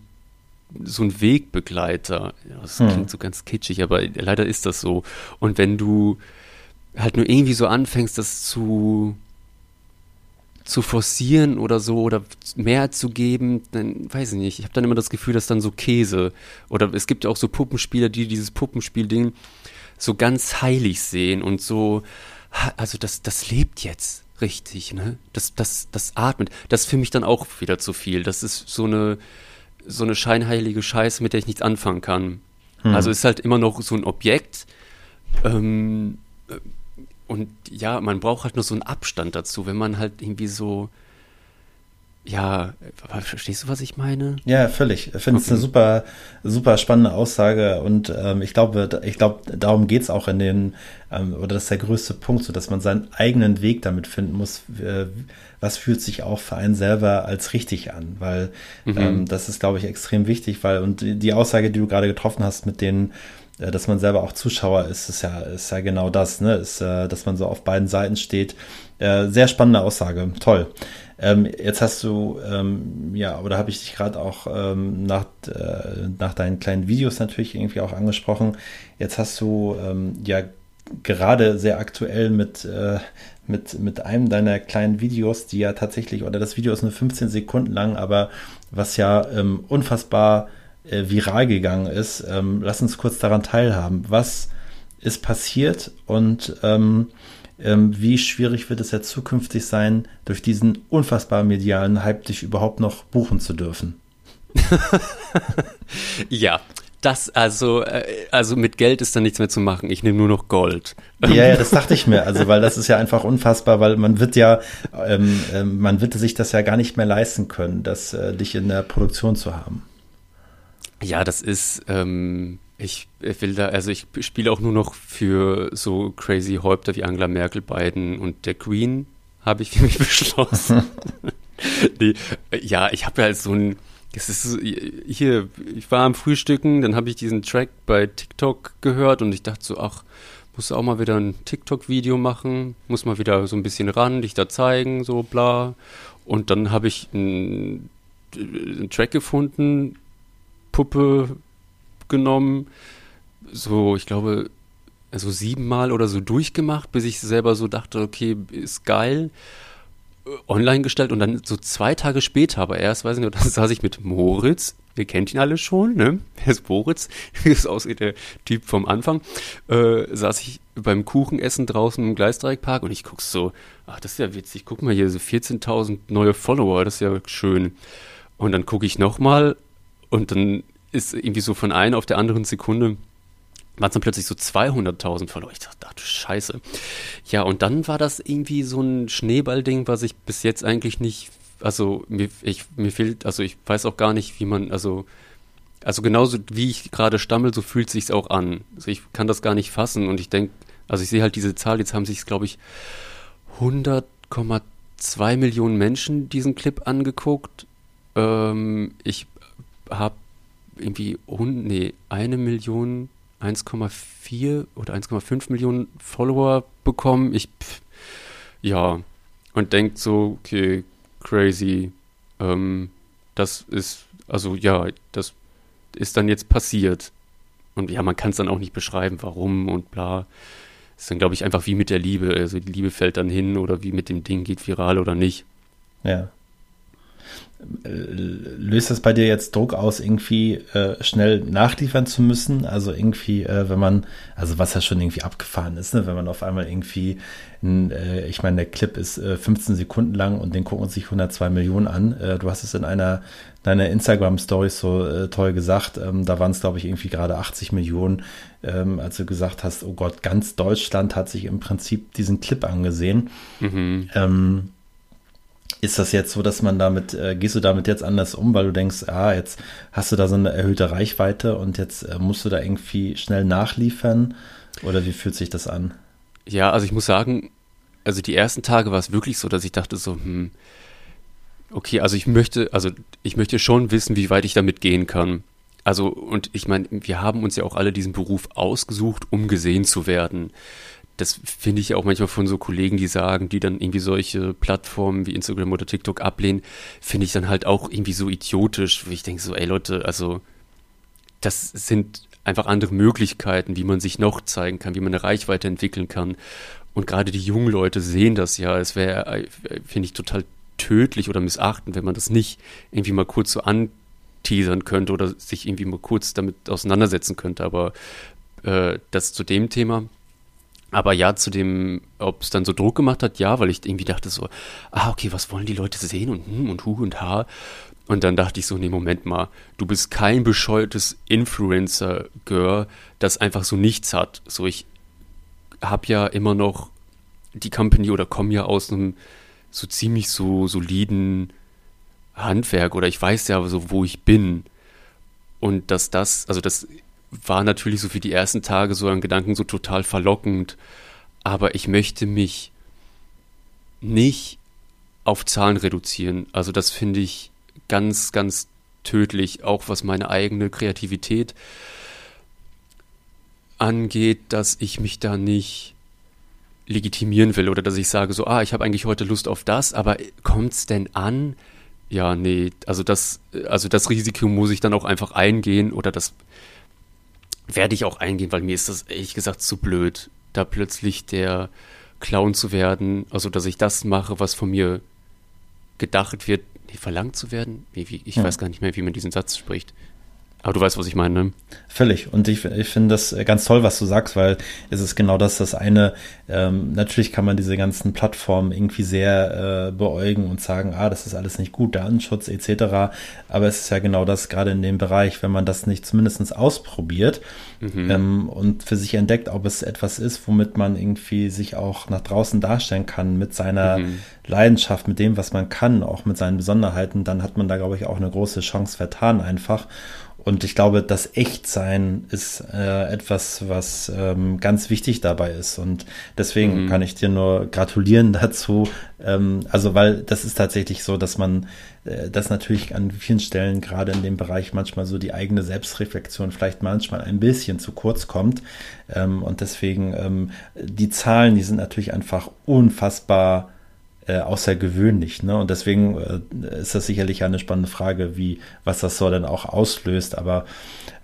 so ein Wegbegleiter. Ja, das hm. klingt so ganz kitschig, aber leider ist das so. Und wenn du halt nur irgendwie so anfängst, das zu, zu forcieren oder so oder mehr zu geben, dann weiß ich nicht. Ich habe dann immer das Gefühl, dass dann so Käse oder es gibt ja auch so Puppenspieler, die dieses Puppenspielding so ganz heilig sehen und so, also das, das lebt jetzt richtig, ne? Das, das, das atmet. Das ist für mich dann auch wieder zu viel. Das ist so eine, so eine scheinheilige Scheiße, mit der ich nichts anfangen kann. Hm. Also ist halt immer noch so ein Objekt. Ähm, und ja, man braucht halt nur so einen Abstand dazu, wenn man halt irgendwie so ja, verstehst du, was ich meine? Ja, völlig. Ich finde es okay. eine super, super spannende Aussage und ähm, ich glaube, ich glaube, darum geht's auch in den, ähm, oder das ist der größte Punkt, so dass man seinen eigenen Weg damit finden muss, äh, was fühlt sich auch für einen selber als richtig an, weil mhm. ähm, das ist, glaube ich, extrem wichtig, weil und die Aussage, die du gerade getroffen hast mit den äh, dass man selber auch Zuschauer ist, ist ja, ist ja genau das, ne? Ist, äh, dass man so auf beiden Seiten steht. Äh, sehr spannende Aussage, toll. Ähm, jetzt hast du, ähm, ja, oder habe ich dich gerade auch ähm, nach, äh, nach deinen kleinen Videos natürlich irgendwie auch angesprochen. Jetzt hast du ähm, ja gerade sehr aktuell mit, äh, mit, mit einem deiner kleinen Videos, die ja tatsächlich, oder das Video ist nur 15 Sekunden lang, aber was ja ähm, unfassbar äh, viral gegangen ist. Ähm, lass uns kurz daran teilhaben. Was ist passiert und wie schwierig wird es jetzt zukünftig sein, durch diesen unfassbar medialen Hype dich überhaupt noch buchen zu dürfen? [laughs] ja, das, also, äh, also mit Geld ist da nichts mehr zu machen. Ich nehme nur noch Gold. Ja, ja, das [laughs] dachte ich mir. Also, weil das ist ja einfach unfassbar, weil man wird ja, ähm, äh, man wird sich das ja gar nicht mehr leisten können, das äh, dich in der Produktion zu haben. Ja, das ist, ähm, ich will da, also ich spiele auch nur noch für so crazy Häupter wie Angela Merkel, Biden und der Queen, habe ich für mich [laughs] beschlossen. [laughs] nee, ja, ich habe ja halt so ein, es ist hier, ich war am Frühstücken, dann habe ich diesen Track bei TikTok gehört und ich dachte so, ach, muss auch mal wieder ein TikTok-Video machen, muss mal wieder so ein bisschen ran, dich da zeigen, so bla. Und dann habe ich einen, einen Track gefunden, Puppe genommen, so, ich glaube, also siebenmal oder so durchgemacht, bis ich selber so dachte, okay, ist geil, online gestellt und dann so zwei Tage später, aber erst, weiß ich nicht, [laughs] da saß ich mit Moritz, wir kennt ihn alle schon, ne? Wer ist Moritz? [laughs] Ist aussieht der Typ vom Anfang, äh, saß ich beim Kuchenessen draußen im Gleisdreieckpark und ich guck so, ach, das ist ja witzig, guck mal hier, so 14.000 neue Follower, das ist ja schön. Und dann gucke ich nochmal und dann ist irgendwie so von einer auf der anderen Sekunde waren es dann plötzlich so 200.000 Follower. Ich dachte, ach du Scheiße. Ja, und dann war das irgendwie so ein Schneeballding, was ich bis jetzt eigentlich nicht, also mir, ich, mir fehlt, also ich weiß auch gar nicht, wie man, also, also genauso wie ich gerade stammel, so fühlt sich's auch an. Also ich kann das gar nicht fassen und ich denke, also ich sehe halt diese Zahl, jetzt haben sich glaube ich, 100,3 zwei Millionen Menschen diesen Clip angeguckt. Ähm, ich habe irgendwie, nee, eine Million, 1,4 oder 1,5 Millionen Follower bekommen. Ich, pff, ja, und denkt so, okay, crazy. Ähm, das ist, also ja, das ist dann jetzt passiert. Und ja, man kann es dann auch nicht beschreiben, warum und bla. ist dann, glaube ich, einfach wie mit der Liebe. Also die Liebe fällt dann hin oder wie mit dem Ding geht viral oder nicht. Ja. Löst das bei dir jetzt Druck aus, irgendwie äh, schnell nachliefern zu müssen? Also irgendwie, äh, wenn man, also was ja schon irgendwie abgefahren ist, ne? wenn man auf einmal irgendwie, ein, äh, ich meine, der Clip ist 15 äh, Sekunden lang und den gucken sich 102 Millionen an. Äh, du hast es in einer deiner Instagram-Story so äh, toll gesagt. Ähm, da waren es, glaube ich, irgendwie gerade 80 Millionen, ähm, als du gesagt hast, oh Gott, ganz Deutschland hat sich im Prinzip diesen Clip angesehen. Mhm. Ähm, ist das jetzt so, dass man damit, äh, gehst du damit jetzt anders um, weil du denkst, ah, jetzt hast du da so eine erhöhte Reichweite und jetzt äh, musst du da irgendwie schnell nachliefern? Oder wie fühlt sich das an? Ja, also ich muss sagen, also die ersten Tage war es wirklich so, dass ich dachte so, hm, okay, also ich möchte, also ich möchte schon wissen, wie weit ich damit gehen kann. Also, und ich meine, wir haben uns ja auch alle diesen Beruf ausgesucht, um gesehen zu werden das finde ich auch manchmal von so Kollegen, die sagen, die dann irgendwie solche Plattformen wie Instagram oder TikTok ablehnen, finde ich dann halt auch irgendwie so idiotisch, wie ich denke so, ey Leute, also das sind einfach andere Möglichkeiten, wie man sich noch zeigen kann, wie man eine Reichweite entwickeln kann. Und gerade die jungen Leute sehen das ja. Es wäre, äh, finde ich, total tödlich oder missachtend, wenn man das nicht irgendwie mal kurz so anteasern könnte oder sich irgendwie mal kurz damit auseinandersetzen könnte. Aber äh, das zu dem Thema. Aber ja, zu dem, ob es dann so Druck gemacht hat, ja, weil ich irgendwie dachte so, ah, okay, was wollen die Leute sehen und hm und hu und ha. Und dann dachte ich so, nee, Moment mal, du bist kein bescheuertes Influencer-Girl, das einfach so nichts hat. So, ich habe ja immer noch die Company oder komme ja aus einem so ziemlich so soliden Handwerk oder ich weiß ja so, wo ich bin. Und dass das, also das war natürlich so für die ersten Tage so ein Gedanken so total verlockend. Aber ich möchte mich nicht auf Zahlen reduzieren. Also das finde ich ganz, ganz tödlich, auch was meine eigene Kreativität angeht, dass ich mich da nicht legitimieren will oder dass ich sage so, ah, ich habe eigentlich heute Lust auf das, aber kommt's denn an? Ja, nee, also das, also das Risiko muss ich dann auch einfach eingehen oder das werde ich auch eingehen, weil mir ist das ehrlich gesagt zu blöd, da plötzlich der Clown zu werden, also dass ich das mache, was von mir gedacht wird, nee, verlangt zu werden. Wie, wie, ich ja. weiß gar nicht mehr, wie man diesen Satz spricht. Aber du weißt, was ich meine, ne? Völlig. Und ich, ich finde das ganz toll, was du sagst, weil es ist genau das, das eine, ähm, natürlich kann man diese ganzen Plattformen irgendwie sehr äh, beäugen und sagen, ah, das ist alles nicht gut, Datenschutz etc. Aber es ist ja genau das, gerade in dem Bereich, wenn man das nicht zumindest ausprobiert mhm. ähm, und für sich entdeckt, ob es etwas ist, womit man irgendwie sich auch nach draußen darstellen kann mit seiner mhm. Leidenschaft, mit dem, was man kann, auch mit seinen Besonderheiten, dann hat man da, glaube ich, auch eine große Chance vertan einfach. Und ich glaube, das Echtsein ist äh, etwas, was ähm, ganz wichtig dabei ist. Und deswegen mhm. kann ich dir nur gratulieren [laughs] dazu. Ähm, also, weil das ist tatsächlich so, dass man äh, das natürlich an vielen Stellen, gerade in dem Bereich, manchmal so die eigene Selbstreflexion vielleicht manchmal ein bisschen zu kurz kommt. Ähm, und deswegen, ähm, die Zahlen, die sind natürlich einfach unfassbar äh, außergewöhnlich. Ne? Und deswegen äh, ist das sicherlich eine spannende Frage, wie, was das so dann auch auslöst. Aber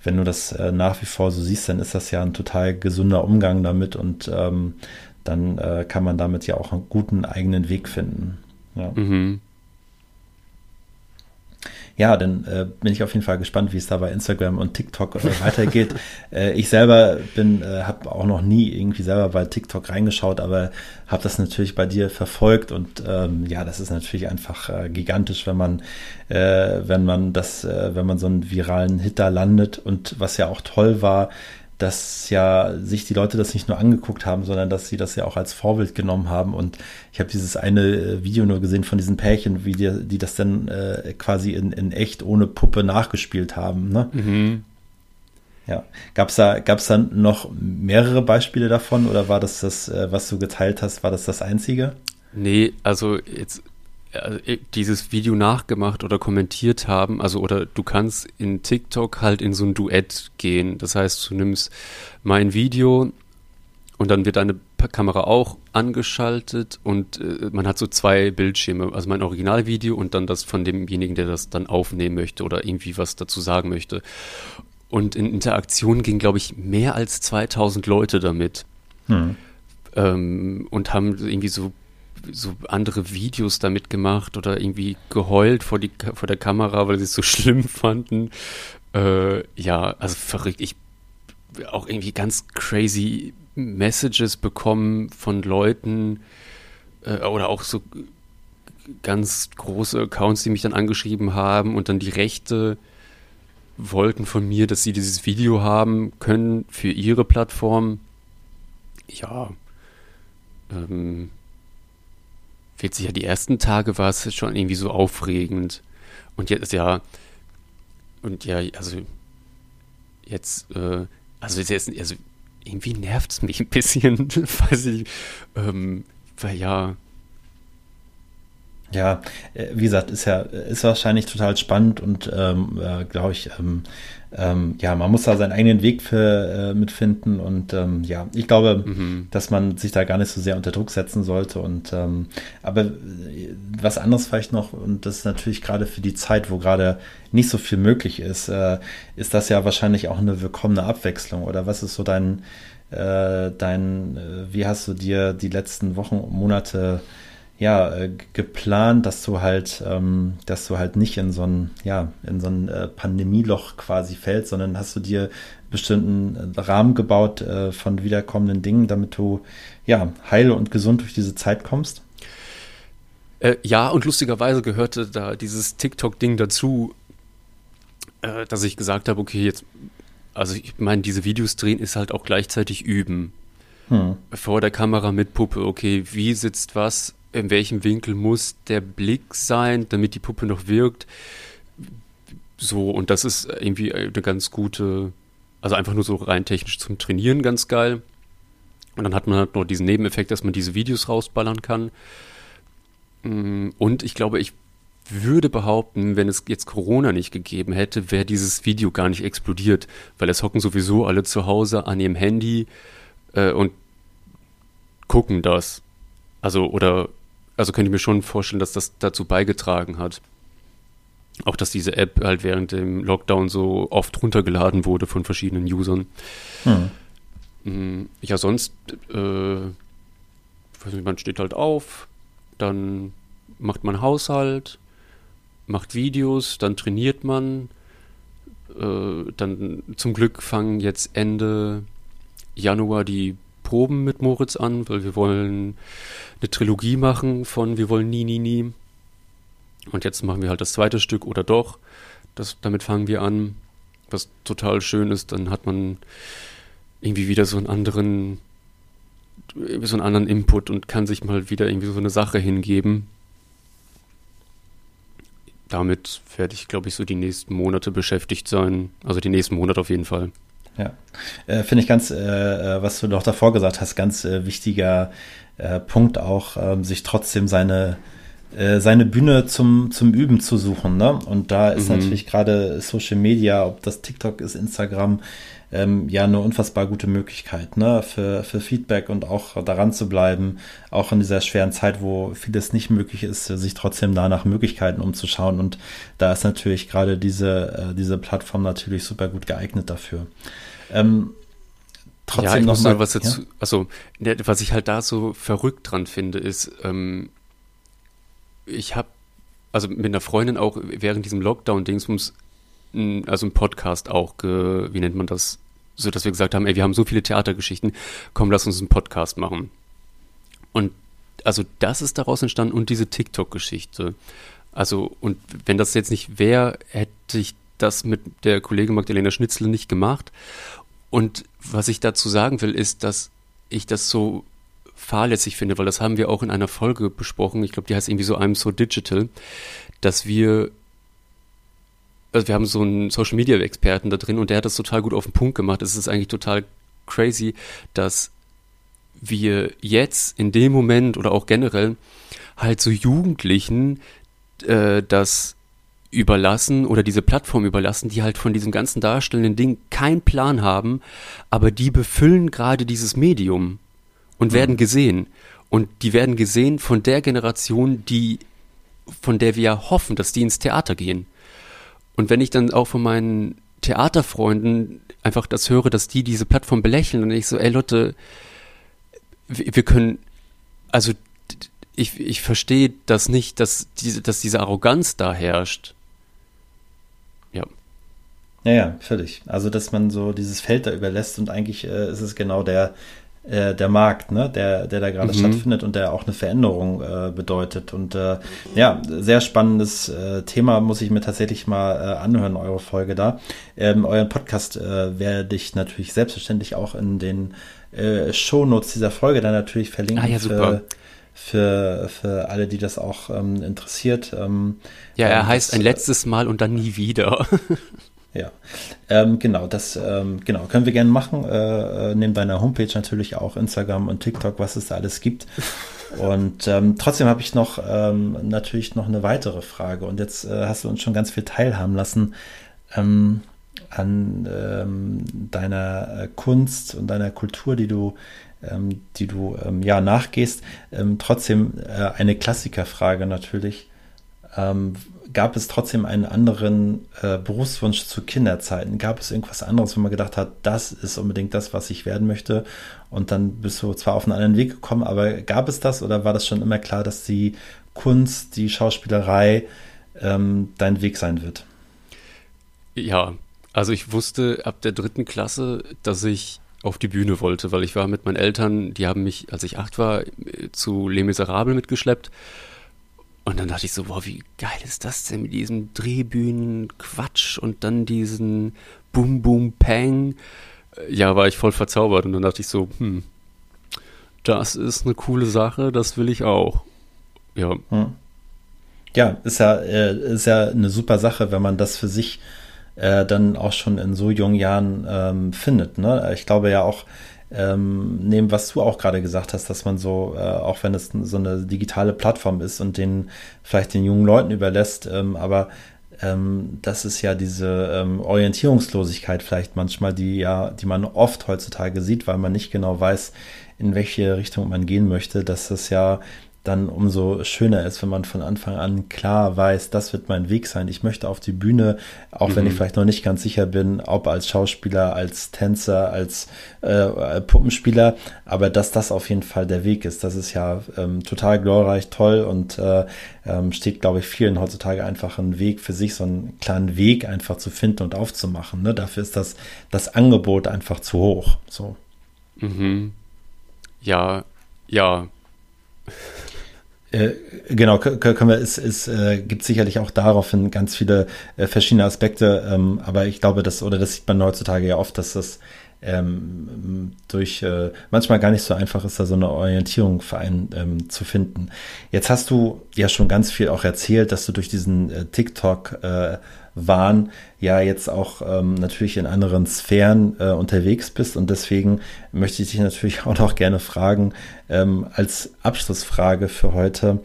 wenn du das äh, nach wie vor so siehst, dann ist das ja ein total gesunder Umgang damit und ähm, dann äh, kann man damit ja auch einen guten eigenen Weg finden. Ja. Mhm ja, dann äh, bin ich auf jeden Fall gespannt, wie es da bei Instagram und TikTok äh, weitergeht. [laughs] äh, ich selber bin, äh, habe auch noch nie irgendwie selber bei TikTok reingeschaut, aber habe das natürlich bei dir verfolgt und ähm, ja, das ist natürlich einfach äh, gigantisch, wenn man, äh, wenn man das, äh, wenn man so einen viralen Hit da landet und was ja auch toll war, dass ja sich die Leute das nicht nur angeguckt haben, sondern dass sie das ja auch als Vorbild genommen haben. Und ich habe dieses eine äh, Video nur gesehen von diesen Pärchen, wie die, die das dann äh, quasi in, in echt ohne Puppe nachgespielt haben. Ne? Mhm. Ja. Gab es da, gab's da noch mehrere Beispiele davon oder war das das, äh, was du geteilt hast, war das das einzige? Nee, also jetzt dieses Video nachgemacht oder kommentiert haben, also oder du kannst in TikTok halt in so ein Duett gehen. Das heißt, du nimmst mein Video und dann wird deine Kamera auch angeschaltet und äh, man hat so zwei Bildschirme, also mein Originalvideo und dann das von demjenigen, der das dann aufnehmen möchte oder irgendwie was dazu sagen möchte. Und in Interaktion gingen, glaube ich, mehr als 2000 Leute damit. Hm. Ähm, und haben irgendwie so so andere Videos damit gemacht oder irgendwie geheult vor, die, vor der Kamera, weil sie es so [laughs] schlimm fanden. Äh, ja, also verrückt. Ich auch irgendwie ganz crazy Messages bekommen von Leuten äh, oder auch so ganz große Accounts, die mich dann angeschrieben haben und dann die Rechte wollten von mir, dass sie dieses Video haben können für ihre Plattform. Ja, ähm, witzig, ja, die ersten Tage war es schon irgendwie so aufregend. Und jetzt, ja, und ja, also jetzt, äh, also jetzt, also irgendwie nervt es mich ein bisschen, [laughs] weiß ich, ähm, weil ja. Ja, äh, wie gesagt, ist ja, ist wahrscheinlich total spannend und ähm, äh, glaube ich, ähm, ähm, ja, man muss da seinen eigenen Weg für äh, mitfinden und ähm, ja, ich glaube, mhm. dass man sich da gar nicht so sehr unter Druck setzen sollte und ähm, aber äh, was anderes vielleicht noch und das ist natürlich gerade für die Zeit, wo gerade nicht so viel möglich ist, äh, ist das ja wahrscheinlich auch eine willkommene Abwechslung oder was ist so dein äh, dein, äh, wie hast du dir die letzten Wochen, Monate ja, äh, geplant, dass du halt, ähm, dass du halt nicht in so ein, ja, in so ein äh, Pandemieloch quasi fällst, sondern hast du dir bestimmten äh, Rahmen gebaut äh, von wiederkommenden Dingen, damit du ja heil und gesund durch diese Zeit kommst? Äh, ja, und lustigerweise gehörte da dieses TikTok-Ding dazu, dass ich gesagt habe, okay, jetzt, also ich meine, diese Videos drehen ist halt auch gleichzeitig üben. Hm. Vor der Kamera mit Puppe, okay, wie sitzt was, in welchem Winkel muss der Blick sein, damit die Puppe noch wirkt. So, und das ist irgendwie eine ganz gute, also einfach nur so rein technisch zum Trainieren ganz geil. Und dann hat man halt noch diesen Nebeneffekt, dass man diese Videos rausballern kann. Mm, und ich glaube, ich würde behaupten, wenn es jetzt Corona nicht gegeben hätte, wäre dieses Video gar nicht explodiert, weil es hocken sowieso alle zu Hause an ihrem Handy äh, und gucken das. Also, oder also könnte ich mir schon vorstellen, dass das dazu beigetragen hat. Auch dass diese App halt während dem Lockdown so oft runtergeladen wurde von verschiedenen Usern. Hm. Ja, sonst, äh, nicht, man steht halt auf, dann macht man Haushalt, macht Videos, dann trainiert man. Äh, dann zum Glück fangen jetzt Ende Januar die Proben mit Moritz an, weil wir wollen eine Trilogie machen von Wir wollen nie, nie, nie. Und jetzt machen wir halt das zweite Stück oder doch. Das, damit fangen wir an. Was total schön ist, dann hat man irgendwie wieder so einen anderen, so einen anderen Input und kann sich mal wieder irgendwie so eine Sache hingeben. Damit werde ich, glaube ich, so die nächsten Monate beschäftigt sein. Also die nächsten Monate auf jeden Fall. Ja, äh, finde ich ganz, äh, äh, was du noch davor gesagt hast, ganz äh, wichtiger äh, Punkt auch, ähm, sich trotzdem seine äh, seine Bühne zum, zum Üben zu suchen. Ne? Und da ist mhm. natürlich gerade Social Media, ob das TikTok ist, Instagram, ähm, ja eine unfassbar gute Möglichkeit ne? für, für Feedback und auch daran zu bleiben, auch in dieser schweren Zeit, wo vieles nicht möglich ist, sich trotzdem da nach Möglichkeiten umzuschauen. Und da ist natürlich gerade diese, äh, diese Plattform natürlich super gut geeignet dafür. Ähm, trotzdem ja, ich noch muss mal, was dazu, ja? also was ich halt da so verrückt dran finde, ist, ähm, ich habe also mit einer Freundin auch während diesem Lockdown-Dingsbums, also ein Podcast auch, wie nennt man das, so dass wir gesagt haben, ey, wir haben so viele Theatergeschichten, komm, lass uns einen Podcast machen. Und also das ist daraus entstanden und diese TikTok-Geschichte. Also, und wenn das jetzt nicht wäre, hätte ich das mit der Kollegin Magdalena Schnitzel nicht gemacht. Und was ich dazu sagen will, ist, dass ich das so fahrlässig finde, weil das haben wir auch in einer Folge besprochen. Ich glaube, die heißt irgendwie so I'm so digital, dass wir also wir haben so einen Social Media Experten da drin und der hat das total gut auf den Punkt gemacht. Es ist eigentlich total crazy, dass wir jetzt in dem Moment oder auch generell halt so Jugendlichen äh, das überlassen oder diese Plattform überlassen, die halt von diesem ganzen darstellenden Ding keinen Plan haben, aber die befüllen gerade dieses Medium und mhm. werden gesehen. Und die werden gesehen von der Generation, die, von der wir ja hoffen, dass die ins Theater gehen. Und wenn ich dann auch von meinen Theaterfreunden einfach das höre, dass die diese Plattform belächeln und ich so, ey Leute, wir, können, also ich, ich verstehe das nicht, dass diese, dass diese Arroganz da herrscht. Ja. Ja, ja, völlig. Also, dass man so dieses Feld da überlässt und eigentlich äh, ist es genau der, äh, der Markt, ne, der, der da gerade mhm. stattfindet und der auch eine Veränderung äh, bedeutet. Und äh, ja, sehr spannendes äh, Thema, muss ich mir tatsächlich mal äh, anhören, eure Folge da. Ähm, euren Podcast äh, werde ich natürlich selbstverständlich auch in den äh, Shownotes dieser Folge dann natürlich verlinken. Ah, ja, super. Für, für, für alle, die das auch ähm, interessiert. Ähm, ja, er heißt ein letztes Mal und dann nie wieder. [laughs] Ja, ähm, genau, das ähm, genau können wir gerne machen. Äh, äh, neben deiner Homepage natürlich auch Instagram und TikTok, was es da alles gibt. [laughs] Und ähm, trotzdem habe ich noch ähm, natürlich noch eine weitere Frage. Und jetzt äh, hast du uns schon ganz viel teilhaben lassen ähm, an ähm, deiner äh, Kunst und deiner Kultur, die du ähm, die du ähm, ja nachgehst. Ähm, trotzdem äh, eine Klassikerfrage natürlich. Gab es trotzdem einen anderen äh, Berufswunsch zu Kinderzeiten? Gab es irgendwas anderes, wo man gedacht hat, das ist unbedingt das, was ich werden möchte? Und dann bist du zwar auf einen anderen Weg gekommen, aber gab es das oder war das schon immer klar, dass die Kunst, die Schauspielerei ähm, dein Weg sein wird? Ja, also ich wusste ab der dritten Klasse, dass ich auf die Bühne wollte, weil ich war mit meinen Eltern, die haben mich, als ich acht war, zu Les Miserables mitgeschleppt und dann dachte ich so, wow, wie geil ist das denn mit diesem Drehbühnen-Quatsch und dann diesen Boom Boom Pang. Ja, war ich voll verzaubert und dann dachte ich so, hm, das ist eine coole Sache, das will ich auch. Ja. Hm. Ja, ist ja, äh, ist ja eine super Sache, wenn man das für sich äh, dann auch schon in so jungen Jahren ähm, findet. Ne? Ich glaube ja auch, ähm, nehmen, was du auch gerade gesagt hast, dass man so, äh, auch wenn es so eine digitale Plattform ist und den vielleicht den jungen Leuten überlässt, ähm, aber ähm, das ist ja diese ähm, Orientierungslosigkeit vielleicht manchmal, die ja, die man oft heutzutage sieht, weil man nicht genau weiß, in welche Richtung man gehen möchte, dass das ja dann umso schöner ist, wenn man von Anfang an klar weiß, das wird mein Weg sein. Ich möchte auf die Bühne, auch mhm. wenn ich mhm. vielleicht noch nicht ganz sicher bin, ob als Schauspieler, als Tänzer, als äh, Puppenspieler, aber dass das auf jeden Fall der Weg ist. Das ist ja ähm, total glorreich, toll und äh, ähm, steht, glaube ich, vielen heutzutage einfach ein Weg für sich, so einen kleinen Weg einfach zu finden und aufzumachen. Ne? Dafür ist das, das Angebot einfach zu hoch. So. Mhm. Ja, ja. Äh, genau, können wir, es, es äh, gibt sicherlich auch daraufhin ganz viele äh, verschiedene Aspekte, ähm, aber ich glaube, dass, oder das sieht man heutzutage ja oft, dass das ähm, durch äh, manchmal gar nicht so einfach ist, da so eine Orientierung für einen ähm, zu finden. Jetzt hast du ja schon ganz viel auch erzählt, dass du durch diesen äh, TikTok äh, waren, ja jetzt auch ähm, natürlich in anderen Sphären äh, unterwegs bist. Und deswegen möchte ich dich natürlich [laughs] auch noch gerne fragen, ähm, als Abschlussfrage für heute,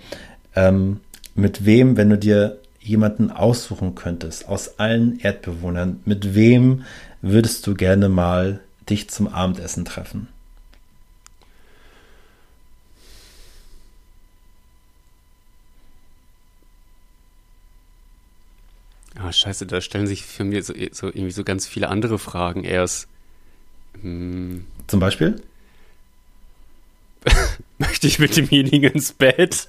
ähm, mit wem, wenn du dir jemanden aussuchen könntest aus allen Erdbewohnern, mit wem würdest du gerne mal dich zum Abendessen treffen? Ah, scheiße, da stellen sich für mich so, so irgendwie so ganz viele andere Fragen erst. Hm. Zum Beispiel? [laughs] Möchte ich mit demjenigen ins Bett?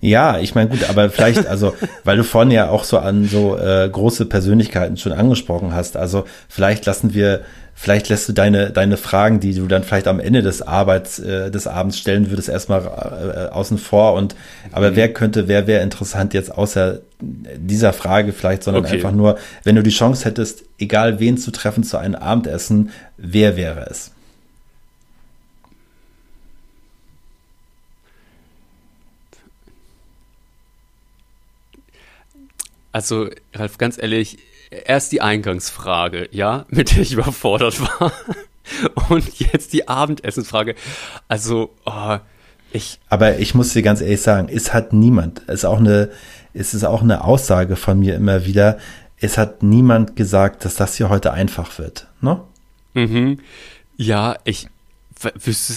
Ja, ich meine, gut, aber vielleicht, also, weil du vorhin ja auch so an so äh, große Persönlichkeiten schon angesprochen hast, also vielleicht lassen wir vielleicht lässt du deine, deine Fragen, die du dann vielleicht am Ende des Arbeits, äh, des Abends stellen würdest, erstmal äh, außen vor. Und aber mhm. wer könnte, wer wäre interessant jetzt außer dieser Frage vielleicht, sondern okay. einfach nur, wenn du die Chance hättest, egal wen zu treffen zu einem Abendessen, wer wäre es? Also, Ralf, ganz ehrlich, erst die Eingangsfrage, ja, [laughs] mit der ich überfordert war. Und jetzt die Abendessenfrage. Also, oh, ich. Aber ich muss dir ganz ehrlich sagen, es hat niemand, es ist auch eine, es ist auch eine Aussage von mir immer wieder, es hat niemand gesagt, dass das hier heute einfach wird, ne? Mhm. Ja, ich,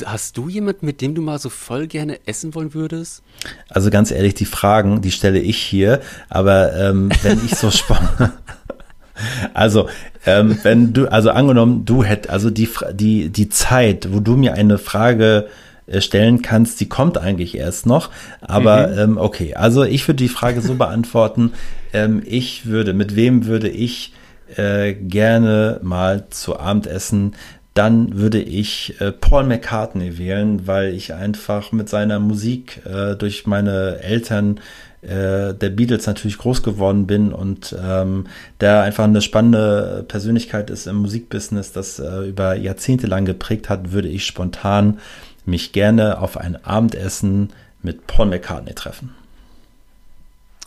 Hast du jemanden, mit dem du mal so voll gerne essen wollen würdest? Also ganz ehrlich, die Fragen, die stelle ich hier, aber ähm, wenn ich so [laughs] spannend. Also, ähm, wenn du, also angenommen, du hättest, also die, die, die Zeit, wo du mir eine Frage äh, stellen kannst, die kommt eigentlich erst noch. Aber mhm. ähm, okay, also ich würde die Frage so [laughs] beantworten. Ähm, ich würde, mit wem würde ich äh, gerne mal zu Abend essen? Dann würde ich äh, Paul McCartney wählen, weil ich einfach mit seiner Musik äh, durch meine Eltern äh, der Beatles natürlich groß geworden bin und ähm, der einfach eine spannende Persönlichkeit ist im Musikbusiness, das äh, über Jahrzehnte lang geprägt hat, würde ich spontan mich gerne auf ein Abendessen mit Paul McCartney treffen.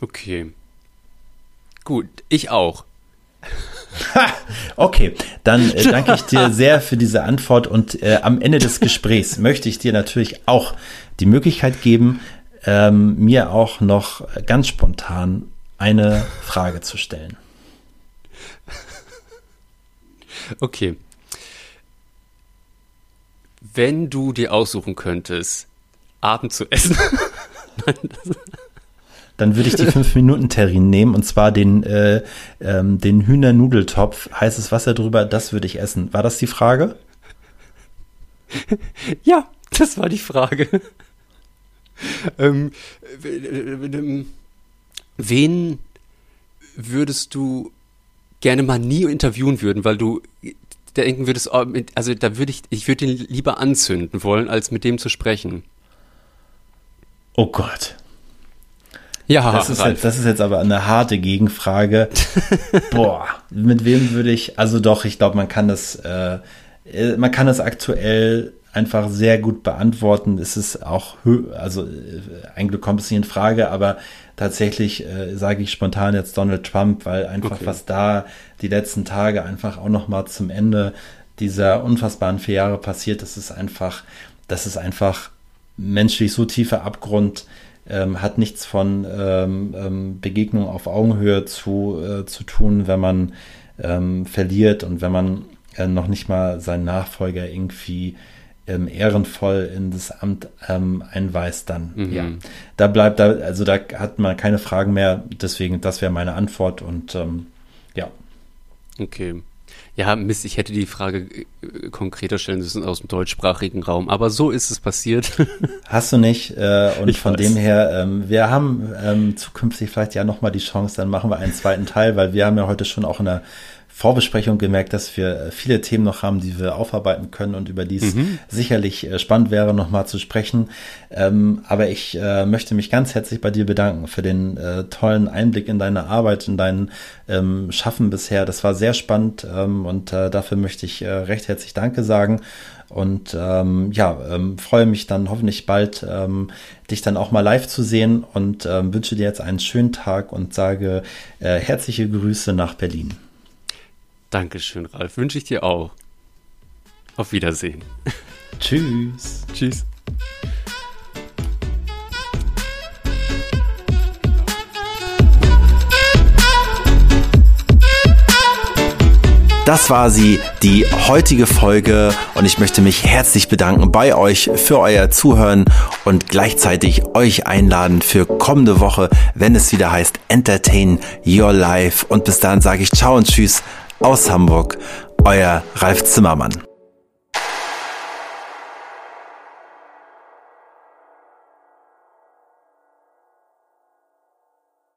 Okay. Gut, ich auch. [laughs] okay, dann äh, danke ich dir sehr für diese Antwort und äh, am Ende des Gesprächs [laughs] möchte ich dir natürlich auch die Möglichkeit geben, ähm, mir auch noch ganz spontan eine Frage zu stellen. [laughs] Okay. Wenn du dir aussuchen könntest, Abend zu essen. Dann würde ich die 5-Minuten-Terrine [laughs] nehmen und zwar den, äh, ähm, den Hühnernudeltopf, heißes Wasser drüber, das würde ich essen. War das die Frage? [laughs] Ja, das war die Frage. [laughs] ähm, wen würdest du gerne mal nie interviewen würden, weil du denken würdest, oh, also da würde ich, ich würde ihn lieber anzünden wollen, als mit dem zu sprechen. Oh Gott. Ja, das ist, jetzt, das ist jetzt aber eine harte Gegenfrage. [laughs] Boah, mit wem würde ich, also doch, ich glaube, man kann das, äh, äh man kann das aktuell einfach sehr gut beantworten. Es ist auch, also äh, ein Glück kommt es nicht in Frage, aber tatsächlich äh, sage ich spontan jetzt Donald Trump, weil einfach okay. was da die letzten Tage einfach auch noch mal zum Ende dieser unfassbaren vier Jahre passiert, das ist einfach, das ist einfach menschlich so tiefer Abgrund, ähm, hat nichts von ähm, ähm, Begegnung auf Augenhöhe zu, äh, zu tun, wenn man ähm, verliert und wenn man äh, noch nicht mal seinen Nachfolger irgendwie ähm, ehrenvoll in das Amt ähm, einweist, dann mhm. ja, da bleibt da, also da hat man keine Fragen mehr. Deswegen, das wäre meine Antwort und ähm, ja. Okay. Ja, Mist, ich hätte die Frage äh, konkreter stellen müssen aus dem deutschsprachigen Raum, aber so ist es passiert. [laughs] Hast du nicht? Äh, und ich von weiß. dem her, ähm, wir haben ähm, zukünftig vielleicht ja nochmal die Chance, dann machen wir einen zweiten Teil, weil wir haben ja heute schon auch in der Vorbesprechung gemerkt, dass wir äh, viele Themen noch haben, die wir aufarbeiten können und über die es mhm. sicherlich äh, spannend wäre, nochmal zu sprechen. Ähm, aber ich äh, möchte mich ganz herzlich bei dir bedanken für den äh, tollen Einblick in deine Arbeit, in dein ähm, Schaffen bisher. Das war sehr spannend ähm, und äh, dafür möchte ich recht herzlich Danke sagen. Und ähm, ja, ähm, freue mich dann hoffentlich bald, ähm, dich dann auch mal live zu sehen und wünsche dir jetzt einen schönen Tag und sage äh, herzliche Grüße nach Berlin. Dankeschön, Ralf. Wünsche ich dir auch. Auf Wiedersehen. [laughs] Tschüss. Tschüss. Das war sie, die heutige Folge und ich möchte mich herzlich bedanken bei euch für euer Zuhören und gleichzeitig euch einladen für kommende Woche, wenn es wieder heißt Entertain Your Life und bis dahin sage ich ciao und tschüss aus Hamburg, euer Ralf Zimmermann.